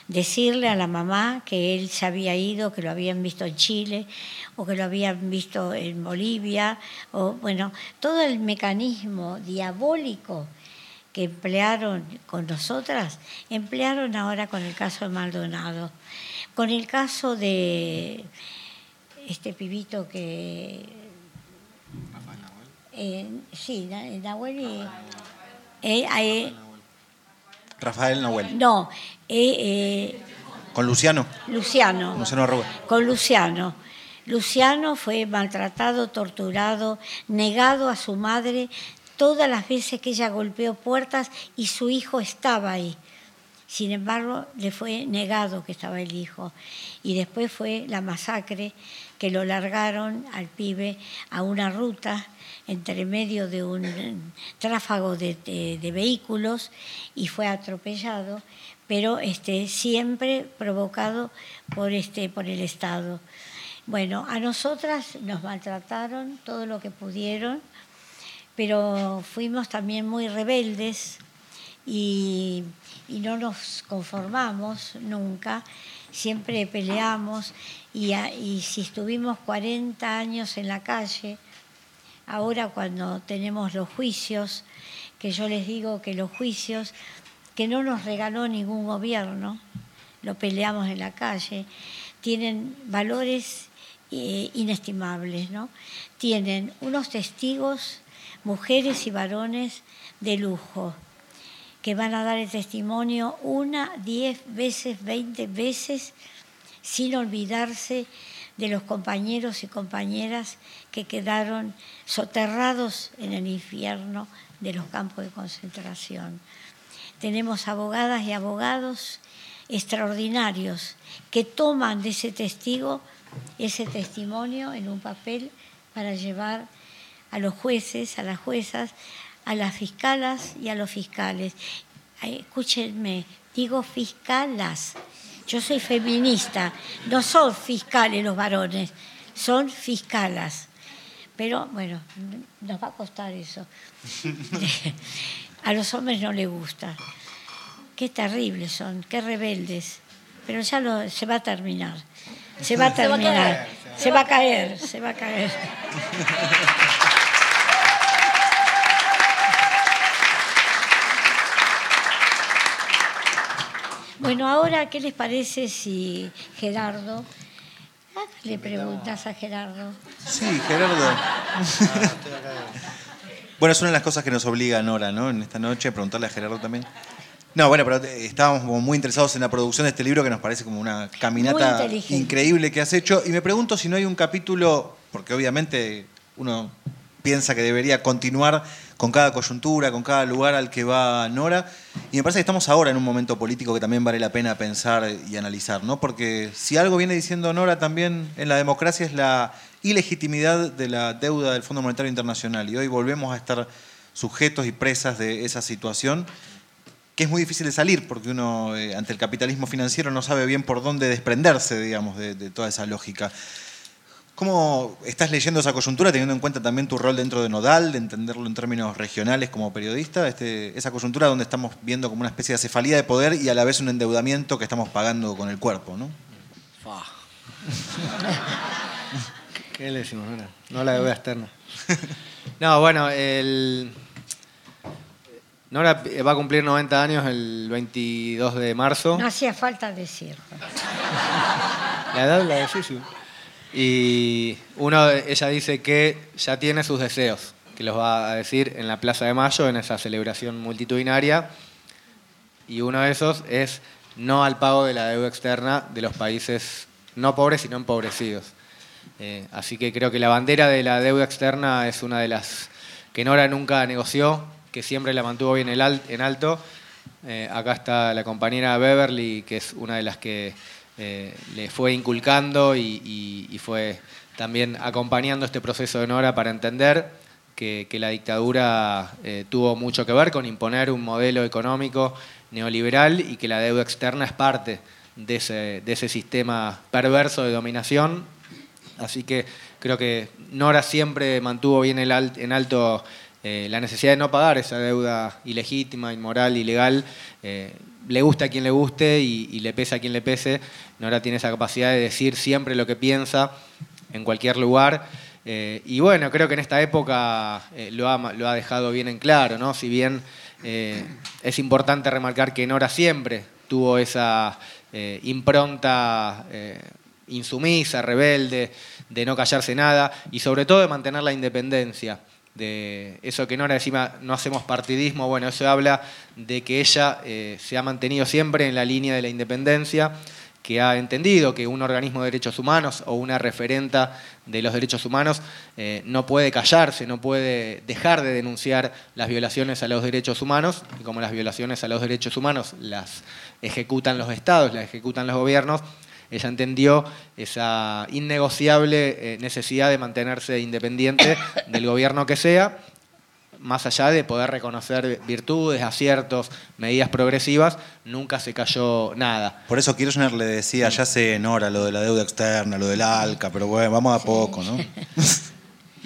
Decirle a la mamá que él se había ido, que lo habían visto en Chile o que lo habían visto en Bolivia, o bueno, todo el mecanismo diabólico que emplearon con nosotras, emplearon ahora con el caso de Maldonado. Con el caso de este pibito que... Eh, sí, Nahuel y... Eh, eh, Rafael Nahuel. No, eh, ¿Con Luciano? Luciano. Luciano Arruga. Con Luciano. Luciano fue maltratado, torturado, negado a su madre todas las veces que ella golpeó puertas y su hijo estaba ahí. Sin embargo, le fue negado que estaba el hijo. Y después fue la masacre que lo largaron al pibe a una ruta entre medio de un tráfago de, vehículos y fue atropellado, pero este, siempre provocado por, este, por el Estado. Bueno, a nosotras nos maltrataron todo lo que pudieron pero fuimos también muy rebeldes y, no nos conformamos nunca, siempre peleamos y, y si estuvimos 40 años en la calle, ahora cuando tenemos los juicios, que yo les digo que los juicios que no nos regaló ningún gobierno, lo peleamos en la calle, tienen valores eh, inestimables, ¿no? Tienen unos testigos mujeres y varones de lujo, que van a dar el testimonio una, diez veces, veinte veces, sin olvidarse de los compañeros y compañeras que quedaron soterrados en el infierno de los campos de concentración. Tenemos abogadas y abogados extraordinarios que toman de ese testigo ese testimonio en un papel para llevar a los jueces, a las juezas, a las fiscalas y a los fiscales. Escúchenme, digo fiscalas. Yo soy feminista, no son fiscales los varones, son fiscalas. Pero bueno, nos va a costar eso. a los hombres no les gusta. Qué terribles son, qué rebeldes. Pero ya lo, se va a terminar. Se va a terminar. Se va a caer, se va a caer. Bueno, ahora, ¿qué les parece si Gerardo... le preguntas a Gerardo. Sí, Gerardo. bueno, es una de las cosas que nos obliga Nora, ¿no? En esta noche, preguntarle a Gerardo también. No, bueno, pero estábamos muy interesados en la producción de este libro que nos parece como una caminata increíble que has hecho. Y me pregunto si no hay un capítulo, porque obviamente uno piensa que debería continuar con cada coyuntura, con cada lugar al que va Nora. Y me parece que estamos ahora en un momento político que también vale la pena pensar y analizar, ¿no? Porque si algo viene diciendo Nora también en la democracia es la ilegitimidad de la deuda del Fondo Monetario Internacional. Y hoy volvemos a estar sujetos y presas de esa situación que es muy difícil de salir porque uno eh, ante el capitalismo financiero no sabe bien por dónde desprenderse, digamos, de toda esa lógica. ¿Cómo estás leyendo esa coyuntura teniendo en cuenta también tu rol dentro de Nodal, de entenderlo en términos regionales como periodista? Este, esa coyuntura donde estamos viendo como una especie de cefalía de poder y a la vez un endeudamiento que estamos pagando con el cuerpo, ¿no? ¿Qué le decimos? No, no la deuda externa. No, bueno, el... Nora va a cumplir 90 años el 22 de marzo. No hacía falta decirlo. La edad la decís. Y uno, ella dice que ya tiene sus deseos. que los va a decir en la Plaza de Mayo, en esa celebración multitudinaria. Y uno de esos es no al pago de la deuda externa de los países no pobres, sino empobrecidos. Eh, así que creo que la bandera de la deuda externa es una de las que Nora nunca negoció, que siempre la mantuvo bien en alto. Eh, acá está la compañera Beverly, que es una de las que eh, le fue inculcando y, fue también acompañando este proceso de Nora para entender que, la dictadura tuvo mucho que ver con imponer un modelo económico neoliberal y que la deuda externa es parte de ese, sistema perverso de dominación. Así que creo que Nora siempre mantuvo bien en alto eh, la necesidad de no pagar esa deuda ilegítima, inmoral, ilegal. Eh, le gusta a quien le guste y, le pese a quien le pese. Nora tiene esa capacidad de decir siempre lo que piensa en cualquier lugar. Eh, y bueno, creo que en esta época lo ha, lo, ha, dejado bien en claro, ¿no? Si bien eh, es importante remarcar que Nora siempre tuvo esa eh, impronta eh, insumisa, rebelde, de no callarse nada y sobre todo de mantener la independencia. De eso que Nora decía, no hacemos partidismo, bueno, eso habla de que ella se ha mantenido siempre en la línea de la independencia que ha entendido que un organismo de derechos humanos o una referenta de los derechos humanos eh, no puede callarse, no puede dejar de denunciar las violaciones a los derechos humanos, y como las violaciones a los derechos humanos las ejecutan los estados, las ejecutan los gobiernos, ella entendió esa innegociable eh, necesidad de mantenerse independiente del gobierno que sea más allá de poder reconocer virtudes, aciertos, medidas progresivas, nunca se cayó nada. Por eso Kirchner le decía, ya sé, Nora, lo de la deuda externa, lo del ALCA, pero bueno, vamos a poco, ¿no?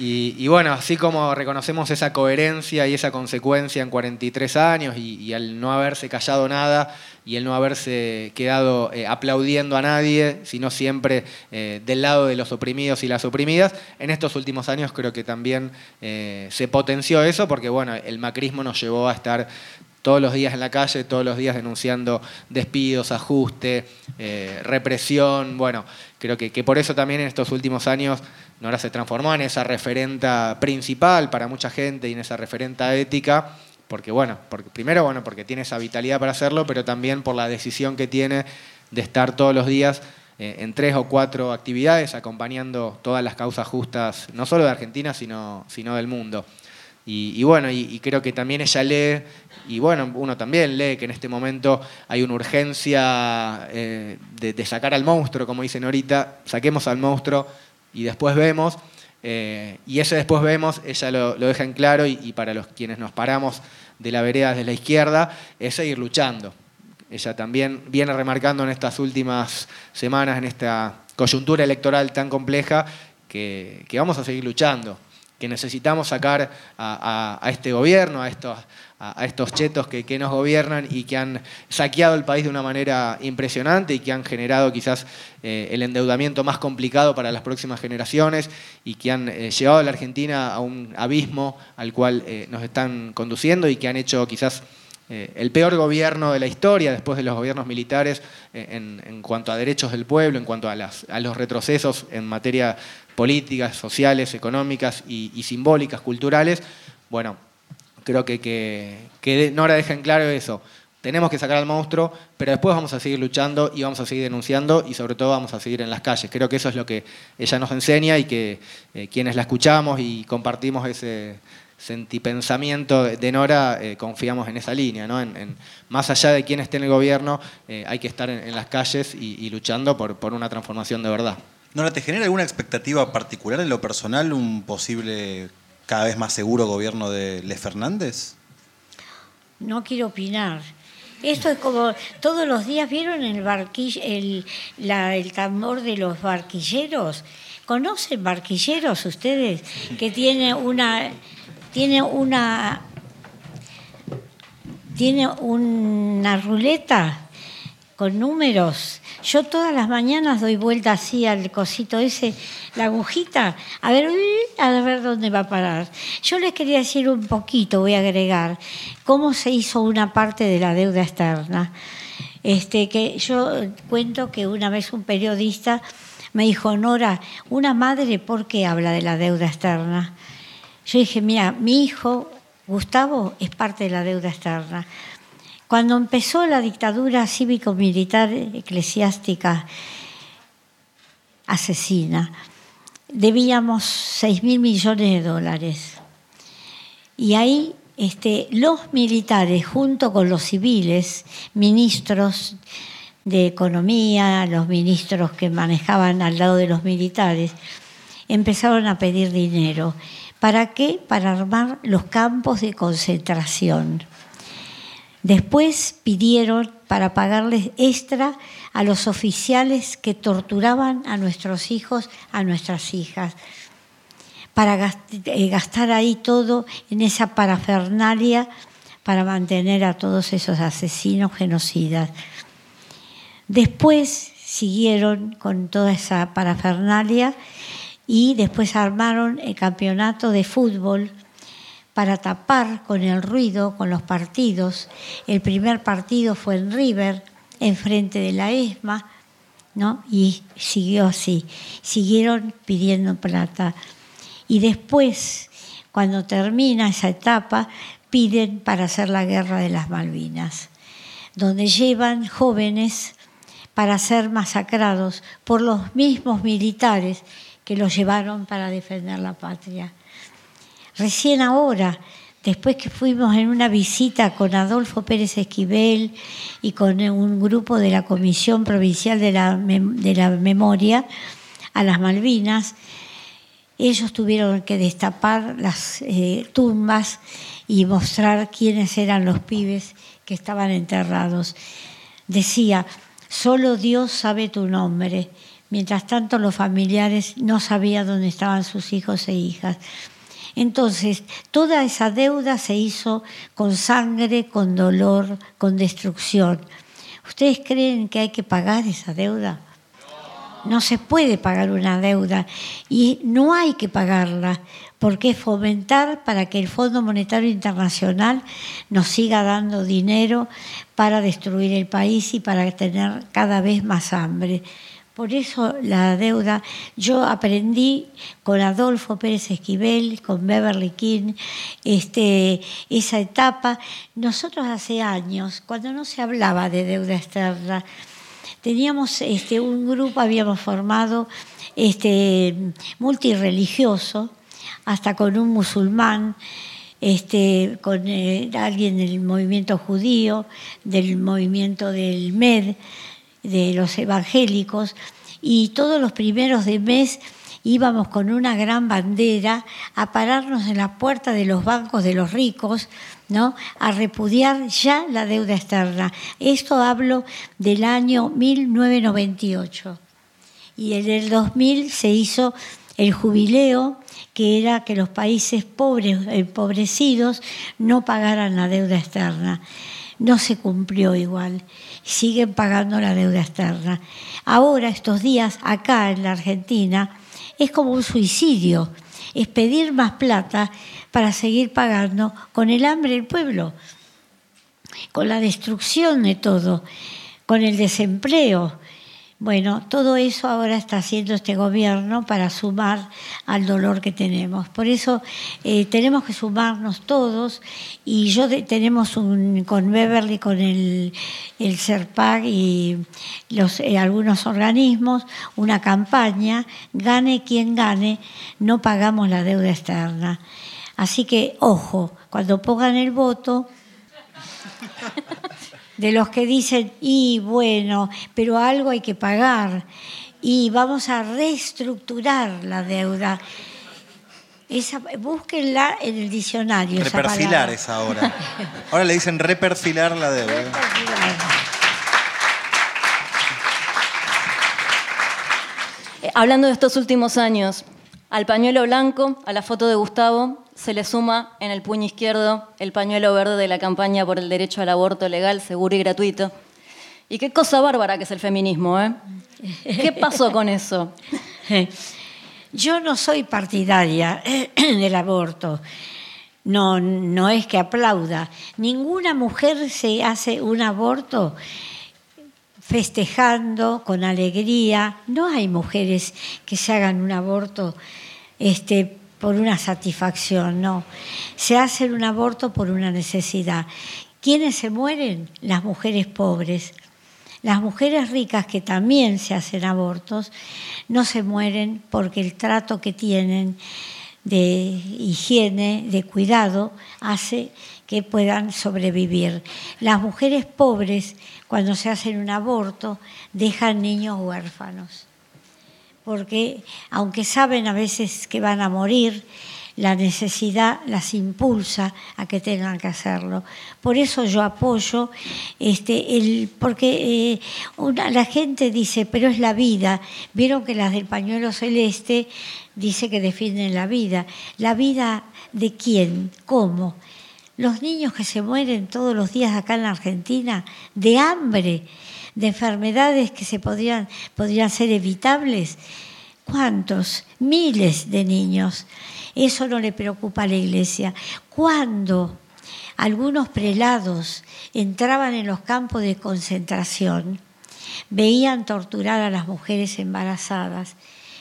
Y, bueno, así como reconocemos esa coherencia y esa consecuencia en 43 años y, al no haberse callado nada y el no haberse quedado eh, aplaudiendo a nadie, sino siempre eh, del lado de los oprimidos y las oprimidas, en estos últimos años creo que también eh, se potenció eso porque bueno, el macrismo nos llevó a estar todos los días en la calle, todos los días denunciando despidos, ajuste, represión. Bueno, creo que, que por eso también en estos últimos años Nora se transformó en esa referenta principal para mucha gente y en esa referenta ética, porque bueno, porque, primero bueno, porque tiene esa vitalidad para hacerlo, pero también por la decisión que tiene de estar todos los días eh, en tres o cuatro actividades acompañando todas las causas justas, no solo de Argentina, sino, sino del mundo. Y, bueno, y, creo que también ella lee, y bueno, uno también lee que en este momento hay una urgencia eh, de, de sacar al monstruo, como dicen ahorita, saquemos al monstruo y después vemos. Eh, y ese después vemos, ella lo, deja en claro y, para los quienes nos paramos de la vereda desde la izquierda, es seguir luchando. Ella también viene remarcando en estas últimas semanas, en esta coyuntura electoral tan compleja, que vamos a seguir luchando, que necesitamos sacar a, este gobierno, a estos, a, estos chetos que, nos gobiernan y que han saqueado el país de una manera impresionante y que han generado quizás eh, el endeudamiento más complicado para las próximas generaciones y que han eh, llevado a la Argentina a un abismo al cual eh, nos están conduciendo y que han hecho quizás el peor gobierno de la historia después de los gobiernos militares en, cuanto a derechos del pueblo, en cuanto a, a los retrocesos en materia políticas, sociales, económicas y, simbólicas, culturales, bueno, creo que, que, Nora deja en claro eso. Tenemos que sacar al monstruo, pero después vamos a seguir luchando y vamos a seguir denunciando y sobre todo vamos a seguir en las calles. Creo que eso es lo que ella nos enseña y que eh, quienes la escuchamos y compartimos ese sentipensamiento de Nora, eh, confiamos en esa línea. ¿no? En, más allá de quién esté en el gobierno, eh, hay que estar en, las calles y, luchando por, por una transformación de verdad. ¿No te genera alguna expectativa particular en lo personal un posible cada vez más seguro gobierno de Le Fernández? No quiero opinar. Esto es como todos los días, ¿vieron el, el, el tambor de los barquilleros? ¿Conocen barquilleros ustedes? Que tiene una, tiene una, tiene una ruleta con números yo todas las mañanas doy vuelta así al cosito ese, la agujita, a ver, a ver dónde va a parar. Yo les quería decir un poquito, voy a agregar, cómo se hizo una parte de la deuda externa. Este, que yo cuento que una vez un periodista me dijo, Nora, una madre, ¿por qué habla de la deuda externa? Yo dije, mira, mi hijo, Gustavo, es parte de la deuda externa. Cuando empezó la dictadura cívico-militar eclesiástica asesina, debíamos 6 mil millones de dólares. Y ahí este, los militares, junto con los civiles, ministros de economía, los ministros que manejaban al lado de los militares, empezaron a pedir dinero. ¿Para qué? Para armar los campos de concentración. Después pidieron para pagarles extra a los oficiales que torturaban a nuestros hijos, a nuestras hijas, para eh, gastar ahí todo en esa parafernalia para mantener a todos esos asesinos genocidas. Después siguieron con toda esa parafernalia y después armaron el campeonato de fútbol para tapar con el ruido, con los partidos. El primer partido fue en River, enfrente de la ESMA, ¿no? y siguió así. Siguieron pidiendo plata. Y después, cuando termina esa etapa, piden para hacer la guerra de las Malvinas, donde llevan jóvenes para ser masacrados por los mismos militares que los llevaron para defender la patria. Recién ahora, después que fuimos en una visita con Adolfo Pérez Esquivel y con un grupo de la Comisión Provincial de la, Memoria a las Malvinas, ellos tuvieron que destapar las eh, tumbas y mostrar quiénes eran los pibes que estaban enterrados. Decía, solo Dios sabe tu nombre Mientras tanto, los familiares no sabían dónde estaban sus hijos e hijas. Entonces, toda esa deuda se hizo con sangre, con dolor, con destrucción. ¿Ustedes creen que hay que pagar esa deuda? No se puede pagar una deuda y no hay que pagarla porque es fomentar para que el Fondo Monetario Internacional nos siga dando dinero para destruir el país y para tener cada vez más hambre. Por eso la deuda, yo aprendí con Adolfo Pérez Esquivel, con Beverly King, este, esa etapa. Nosotros hace años, cuando no se hablaba de deuda externa, teníamos este, un grupo, habíamos formado este, multireligioso, hasta con un musulmán, este, con eh, alguien del movimiento judío, del movimiento del MED, de los evangélicos y todos los primeros de mes íbamos con una gran bandera a pararnos en la puerta de los bancos de los ricos, ¿no? a repudiar ya la deuda externa. Esto hablo del año 1998. Y en el 2000 se hizo el jubileo, que era que los países pobres, empobrecidos, no pagaran la deuda externa no se cumplió igual. Siguen pagando la deuda externa. Ahora, estos días, acá en la Argentina, es como un suicidio. Es pedir más plata para seguir pagando con el hambre del pueblo, con la destrucción de todo, con el desempleo. Bueno, todo eso ahora está haciendo este gobierno para sumar al dolor que tenemos. Por eso eh, tenemos que sumarnos todos y yo tenemos un, con Beverly, con el, el y los, eh, algunos organismos, una campaña, gane quien gane, no pagamos la deuda externa. Así que, ojo, cuando pongan el voto, de los que dicen, y bueno, pero algo hay que pagar y vamos a reestructurar la deuda. Esa, búsquenla en el diccionario. Reperfilar esa, ahora. Ahora le dicen reperfilar la deuda. Eh, hablando de estos últimos años, al pañuelo blanco, a la foto de Gustavo, se le suma en el puño izquierdo el pañuelo verde de la campaña por el derecho al aborto legal, seguro y gratuito. Y qué cosa bárbara que es el feminismo, ¿eh? ¿Qué pasó con eso? Yo no soy partidaria del aborto. No, no es que aplauda. Ninguna mujer se hace un aborto festejando con alegría. No hay mujeres que se hagan un aborto este, por una satisfacción, no. Se hace un aborto por una necesidad. ¿Quiénes se mueren? Las mujeres pobres. Las mujeres ricas que también se hacen abortos no se mueren porque el trato que tienen de higiene, de cuidado, hace que puedan sobrevivir. Las mujeres pobres, cuando se hacen un aborto, dejan niños huérfanos, porque aunque saben a veces que van a morir, la necesidad las impulsa a que tengan que hacerlo. Por eso yo apoyo, este, el, porque eh, la gente dice, pero es la vida. Vieron que las del pañuelo celeste dice que defienden la vida. ¿La vida de quién? ¿Cómo? Los niños que se mueren todos los días acá en Argentina de hambre, de enfermedades que se podrían, podrían ser evitables. ¿Cuántos? Miles de niños. Eso no le preocupa a la iglesia. Cuando algunos prelados entraban en los campos de concentración, veían torturar a las mujeres embarazadas,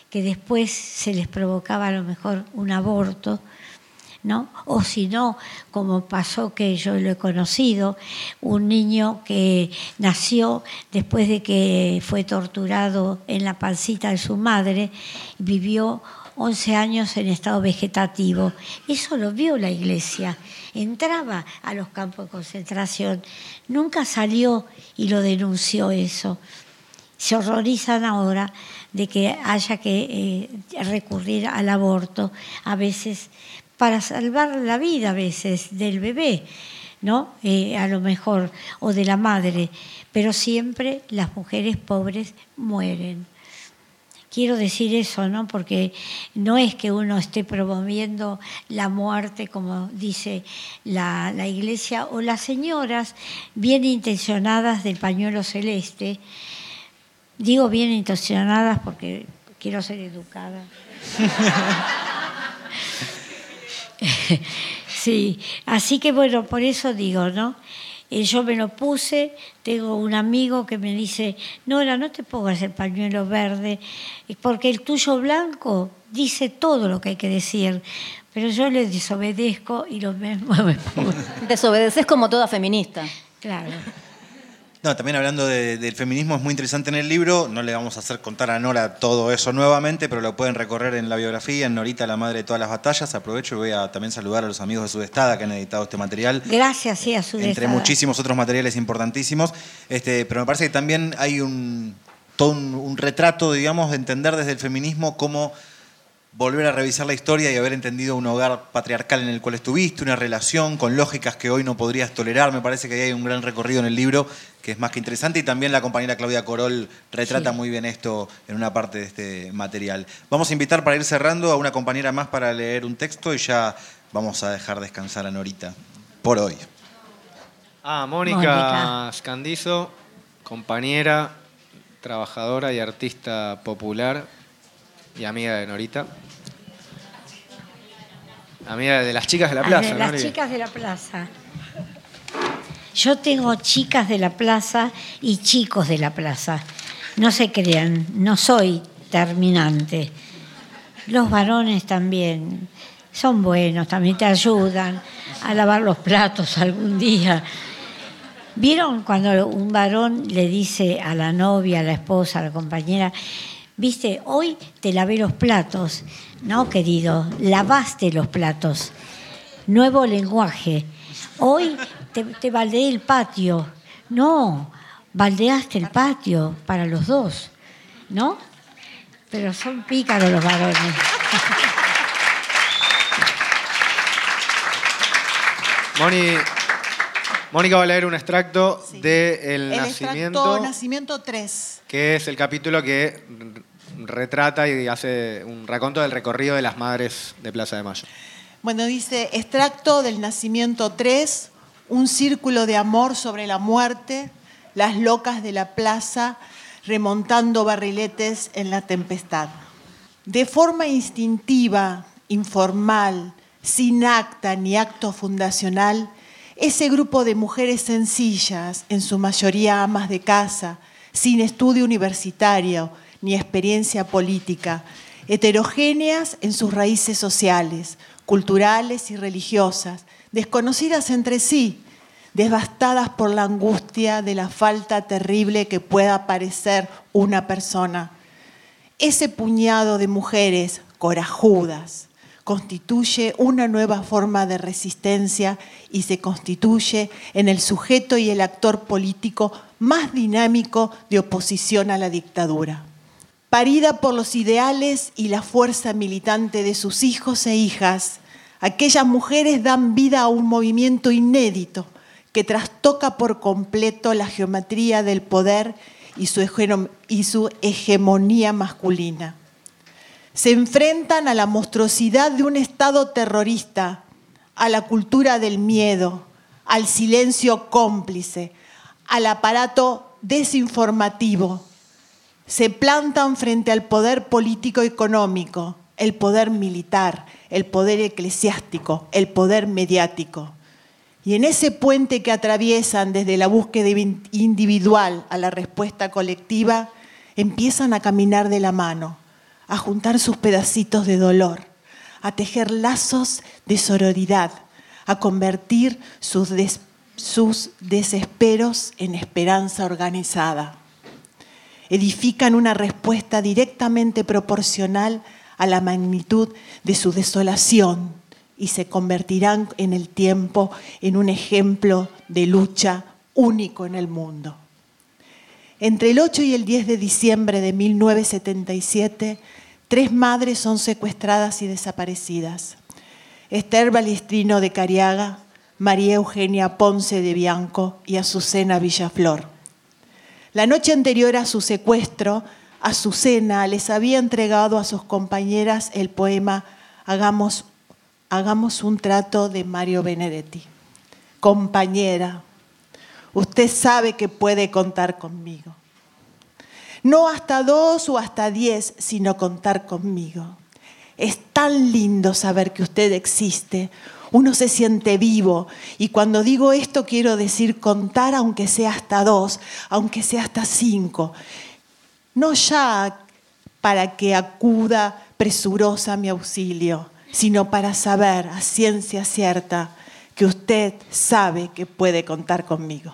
que después se les provocaba a lo mejor un aborto, O si no, como pasó que yo lo he conocido, un niño que nació después de que fue torturado en la pancita de su madre, vivió 11 años en estado vegetativo. Eso lo vio la iglesia. Entraba a los campos de concentración. Nunca salió y lo denunció eso. Se horrorizan ahora de que haya que eh, recurrir al aborto, a veces para salvar la vida, a veces del bebé, ¿no? Eh, a lo mejor, o de la madre, pero siempre las mujeres pobres mueren quiero decir eso, ¿no? Porque no es que uno esté promoviendo la muerte, como dice la, iglesia, o las señoras bien intencionadas del pañuelo celeste. Digo bien intencionadas porque quiero ser educada. sí, así que bueno, por eso digo, ¿no? Y yo me lo puse, tengo un amigo que me dice, Nora, no te pongas el pañuelo verde, porque el tuyo blanco dice todo lo que hay que decir. Pero yo le desobedezco y lo mismo me pongo. Desobedeces como toda feminista. Claro. No, también hablando del feminismo es muy interesante en el libro, no le vamos a hacer contar a Nora todo eso nuevamente, pero lo pueden recorrer en la biografía, en Norita, la madre de todas las batallas. Aprovecho y voy a también saludar a los amigos de Sudestada que han editado este material. Gracias, sí, a Sudestada. Entre muchísimos otros materiales importantísimos. Este, pero me parece que también hay un, todo un, un retrato, digamos, de entender desde el feminismo cómo volver a revisar la historia y haber entendido un hogar patriarcal en el cual estuviste, una relación con lógicas que hoy no podrías tolerar. Me parece que hay un gran recorrido en el libro que es más que interesante y también la compañera Claudia Corol retrata muy bien esto en una parte de este material. Vamos a invitar para ir cerrando a una compañera más para leer un texto y ya vamos a dejar descansar a Norita por hoy. Ah, Mónica Scandizo, compañera, trabajadora y artista popular y amiga de Norita. Amiga de las chicas de la plaza. De las chicas de la plaza. Yo tengo chicas de la plaza y chicos de la plaza. No se crean, no soy terminante. Los varones también son buenos, también te ayudan a lavar los platos algún día. ¿Vieron cuando un varón le dice a la novia, a la esposa, a la compañera, viste, hoy te lavé los platos? No, querido, lavaste los platos. Nuevo lenguaje. Hoy te, te baldeé el patio. No, baldeaste el patio para los dos. ¿No? Pero son pícaros los varones. Mónica va a leer un extracto de El, el Nacimiento. Extracto Nacimiento 3. Que es el capítulo que retrata y hace un raconto del recorrido de las madres de Plaza de Mayo. Bueno, dice, extracto del nacimiento 3, un círculo de amor sobre la muerte, las locas de la plaza remontando barriletes en la tempestad. De forma instintiva, informal, sin acta ni acto fundacional, ese grupo de mujeres sencillas, en su mayoría amas de casa, sin estudio universitario, ni experiencia política, heterogéneas en sus raíces sociales, culturales y religiosas, desconocidas entre sí, devastadas por la angustia de la falta terrible que pueda parecer una persona. Ese puñado de mujeres corajudas constituye una nueva forma de resistencia y se constituye en el sujeto y el actor político más dinámico de oposición a la dictadura. Parida por los ideales y la fuerza militante de sus hijos e hijas, aquellas mujeres dan vida a un movimiento inédito que trastoca por completo la geometría del poder y su, hegemonía masculina. Se enfrentan a la monstruosidad de un Estado terrorista, a la cultura del miedo, al silencio cómplice, al aparato desinformativo. Se plantan frente al poder político económico, el poder militar, el poder eclesiástico, el poder mediático. Y en ese puente que atraviesan desde la búsqueda individual a la respuesta colectiva, empiezan a caminar de la mano, a juntar sus pedacitos de dolor, a tejer lazos de sororidad, a convertir sus, sus desesperos en esperanza organizada. Edifican una respuesta directamente proporcional a la magnitud de su desolación y se convertirán en el tiempo en un ejemplo de lucha único en el mundo. Entre el 8 y el 10 de diciembre de 1977, tres madres son secuestradas y desaparecidas. Esther Balistrino de Cariaga, María Eugenia Ponce de Bianco y Azucena Villaflor. La noche anterior a su secuestro, Azucena les había entregado a sus compañeras el poema Hagamos hagamos un trato de Mario Benedetti. Compañera, usted sabe que puede contar conmigo. No hasta dos o hasta diez, sino contar conmigo. Es tan lindo saber que usted existe. Uno se siente vivo y cuando digo esto quiero decir contar aunque sea hasta dos, aunque sea hasta cinco. No ya para que acuda presurosa a mi auxilio, sino para saber a ciencia cierta que usted sabe que puede contar conmigo.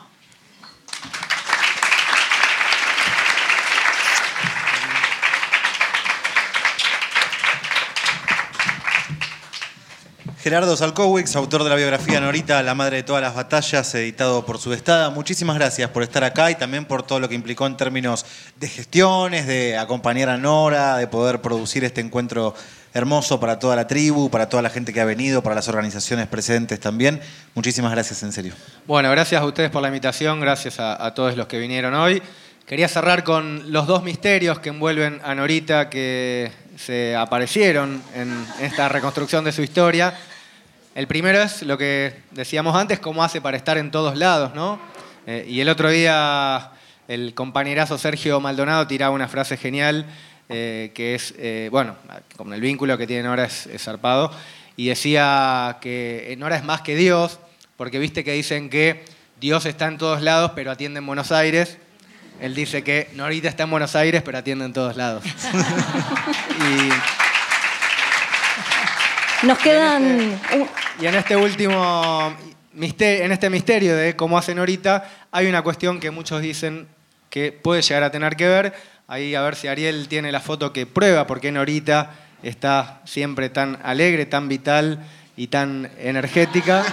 Gerardo Salkowicz, autor de la biografía Norita, La Madre de Todas las Batallas, editado por Subestada. Muchísimas gracias por estar acá y también por todo lo que implicó en términos de gestiones, de acompañar a Nora, de poder producir este encuentro hermoso para toda la tribu, para toda la gente que ha venido, para las organizaciones presentes también. Muchísimas gracias, en serio. Bueno, gracias a ustedes por la invitación, gracias a, todos los que vinieron hoy. Quería cerrar con los dos misterios que envuelven a Norita que se aparecieron en esta reconstrucción de su historia. El primero es lo que decíamos antes, cómo hace para estar en todos lados, ¿no? Eh, y el otro día el compañerazo Sergio Maldonado tiraba una frase genial eh, que es, eh, bueno, como el vínculo que tiene Nora es, zarpado, y decía que Nora es más que Dios, porque viste que dicen que Dios está en todos lados, pero atiende en Buenos Aires. Él dice que Norita está en Buenos Aires, pero atiende en todos lados. Nos quedan... Este, y en este último en este misterio de cómo hace Norita, hay una cuestión que muchos dicen que puede llegar a tener que ver, Ahí a ver si Ariel tiene la foto que prueba por qué Norita está siempre tan alegre, tan vital y tan energética.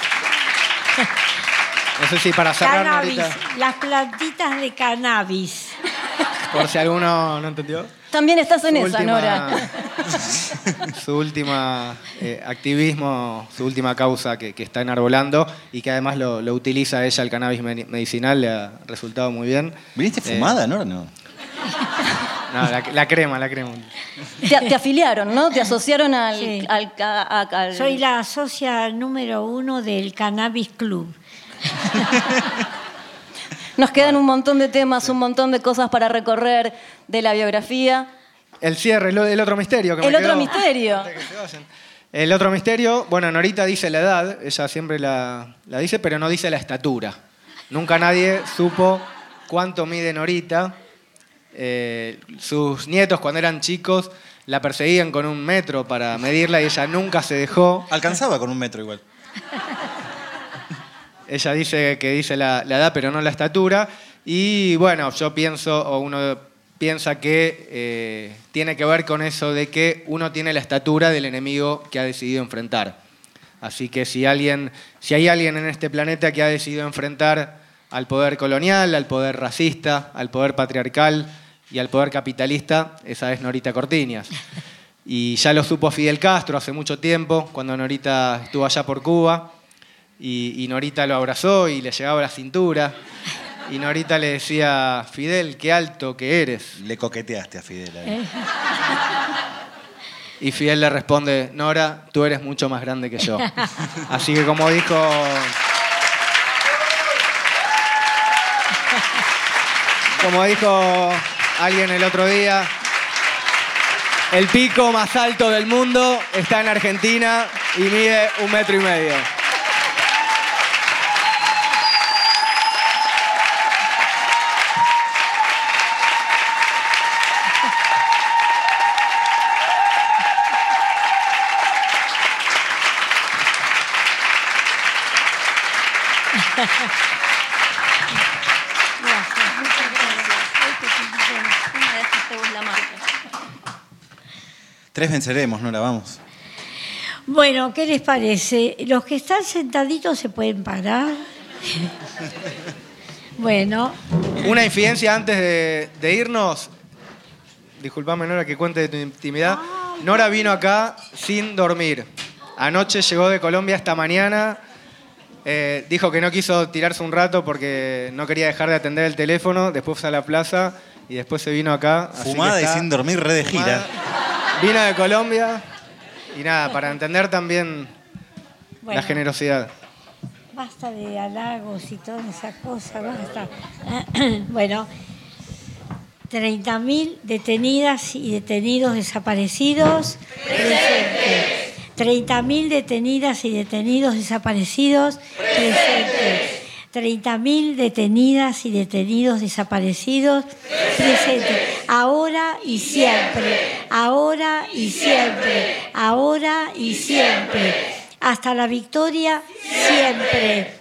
No sé si para cerrar, Norita. Las plantitas de cannabis. Por si alguno no entendió. También estás en esa, Nora. Su última eh, activismo, su última causa que, está enarbolando y que además lo, utiliza ella, el cannabis medicinal, le ha resultado muy bien. ¿Viniste eh, fumada, Nora? No. No, la, crema, la crema. Te, afiliaron, ¿no? Te asociaron al, Soy la socia número uno del Cannabis Club. Nos quedan un montón de temas, un montón de cosas para recorrer de la biografía. El cierre, el otro misterio que El otro misterio. El otro misterio, bueno, Norita dice la edad, ella siempre la, dice, pero no dice la estatura. Nunca nadie supo cuánto mide Norita. Eh, sus nietos cuando eran chicos la perseguían con un metro para medirla y ella nunca se dejó. Alcanzaba con un metro igual. Ella dice que dice la, la edad, pero no la estatura. Y bueno, yo pienso, o uno piensa que eh, tiene que ver con eso de que uno tiene la estatura del enemigo que ha decidido enfrentar. Así que si, alguien, si hay alguien en este planeta que ha decidido enfrentar al poder colonial, al poder racista, al poder patriarcal y al poder capitalista, esa es Norita Cortiñas. Y ya lo supo Fidel Castro hace mucho tiempo, cuando Norita estuvo allá por Cuba, y, y Norita lo abrazó y le llegaba a la cintura. Y Norita le decía, Fidel, qué alto que eres. Le coqueteaste a Fidel. ahí. Y Fidel le responde, Nora, tú eres mucho más grande que yo. Así que como dijo... Como dijo alguien el otro día, el pico más alto del mundo está en Argentina y mide un metro y medio. Tres venceremos, Nora, vamos. Bueno, ¿qué les parece? Los que están sentaditos se pueden parar. bueno, Una infidencia antes de, de irnos. Disculpame, Nora, que cuente de tu intimidad. Nora vino acá sin dormir. Anoche llegó de Colombia esta mañana. Eh, dijo que no quiso tirarse un rato porque no quería dejar de atender el teléfono. Después fue a la plaza y después se vino acá. así que Fumada y está sin dormir, re de gira. Vino de Colombia. Y nada, para entender también bueno. la generosidad. Basta de halagos y toda esa cosa, basta. bueno, 30.000 detenidas y detenidos desaparecidos. Presente. 30.000 detenidas y detenidos desaparecidos. Presente. 30.000 detenidas y detenidos desaparecidos. Presente. Ahora y siempre. Ahora y siempre. Ahora y siempre. Hasta la victoria siempre.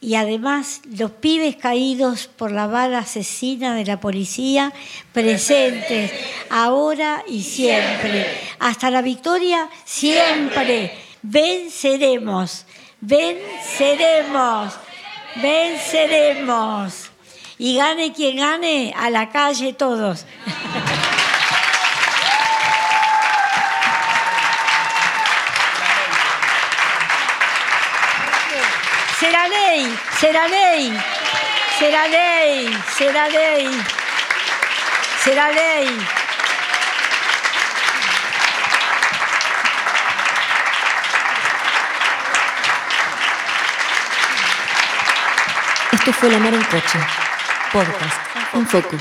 Y además los pibes caídos por la bala asesina de la policía presentes ahora y siempre. Hasta la victoria siempre. Venceremos, venceremos, venceremos. Y gane quien gane, a la calle todos. Será ley, será ley, será ley, será ley, será ley. Esto fue La Mar en Coche, podcast en Foco.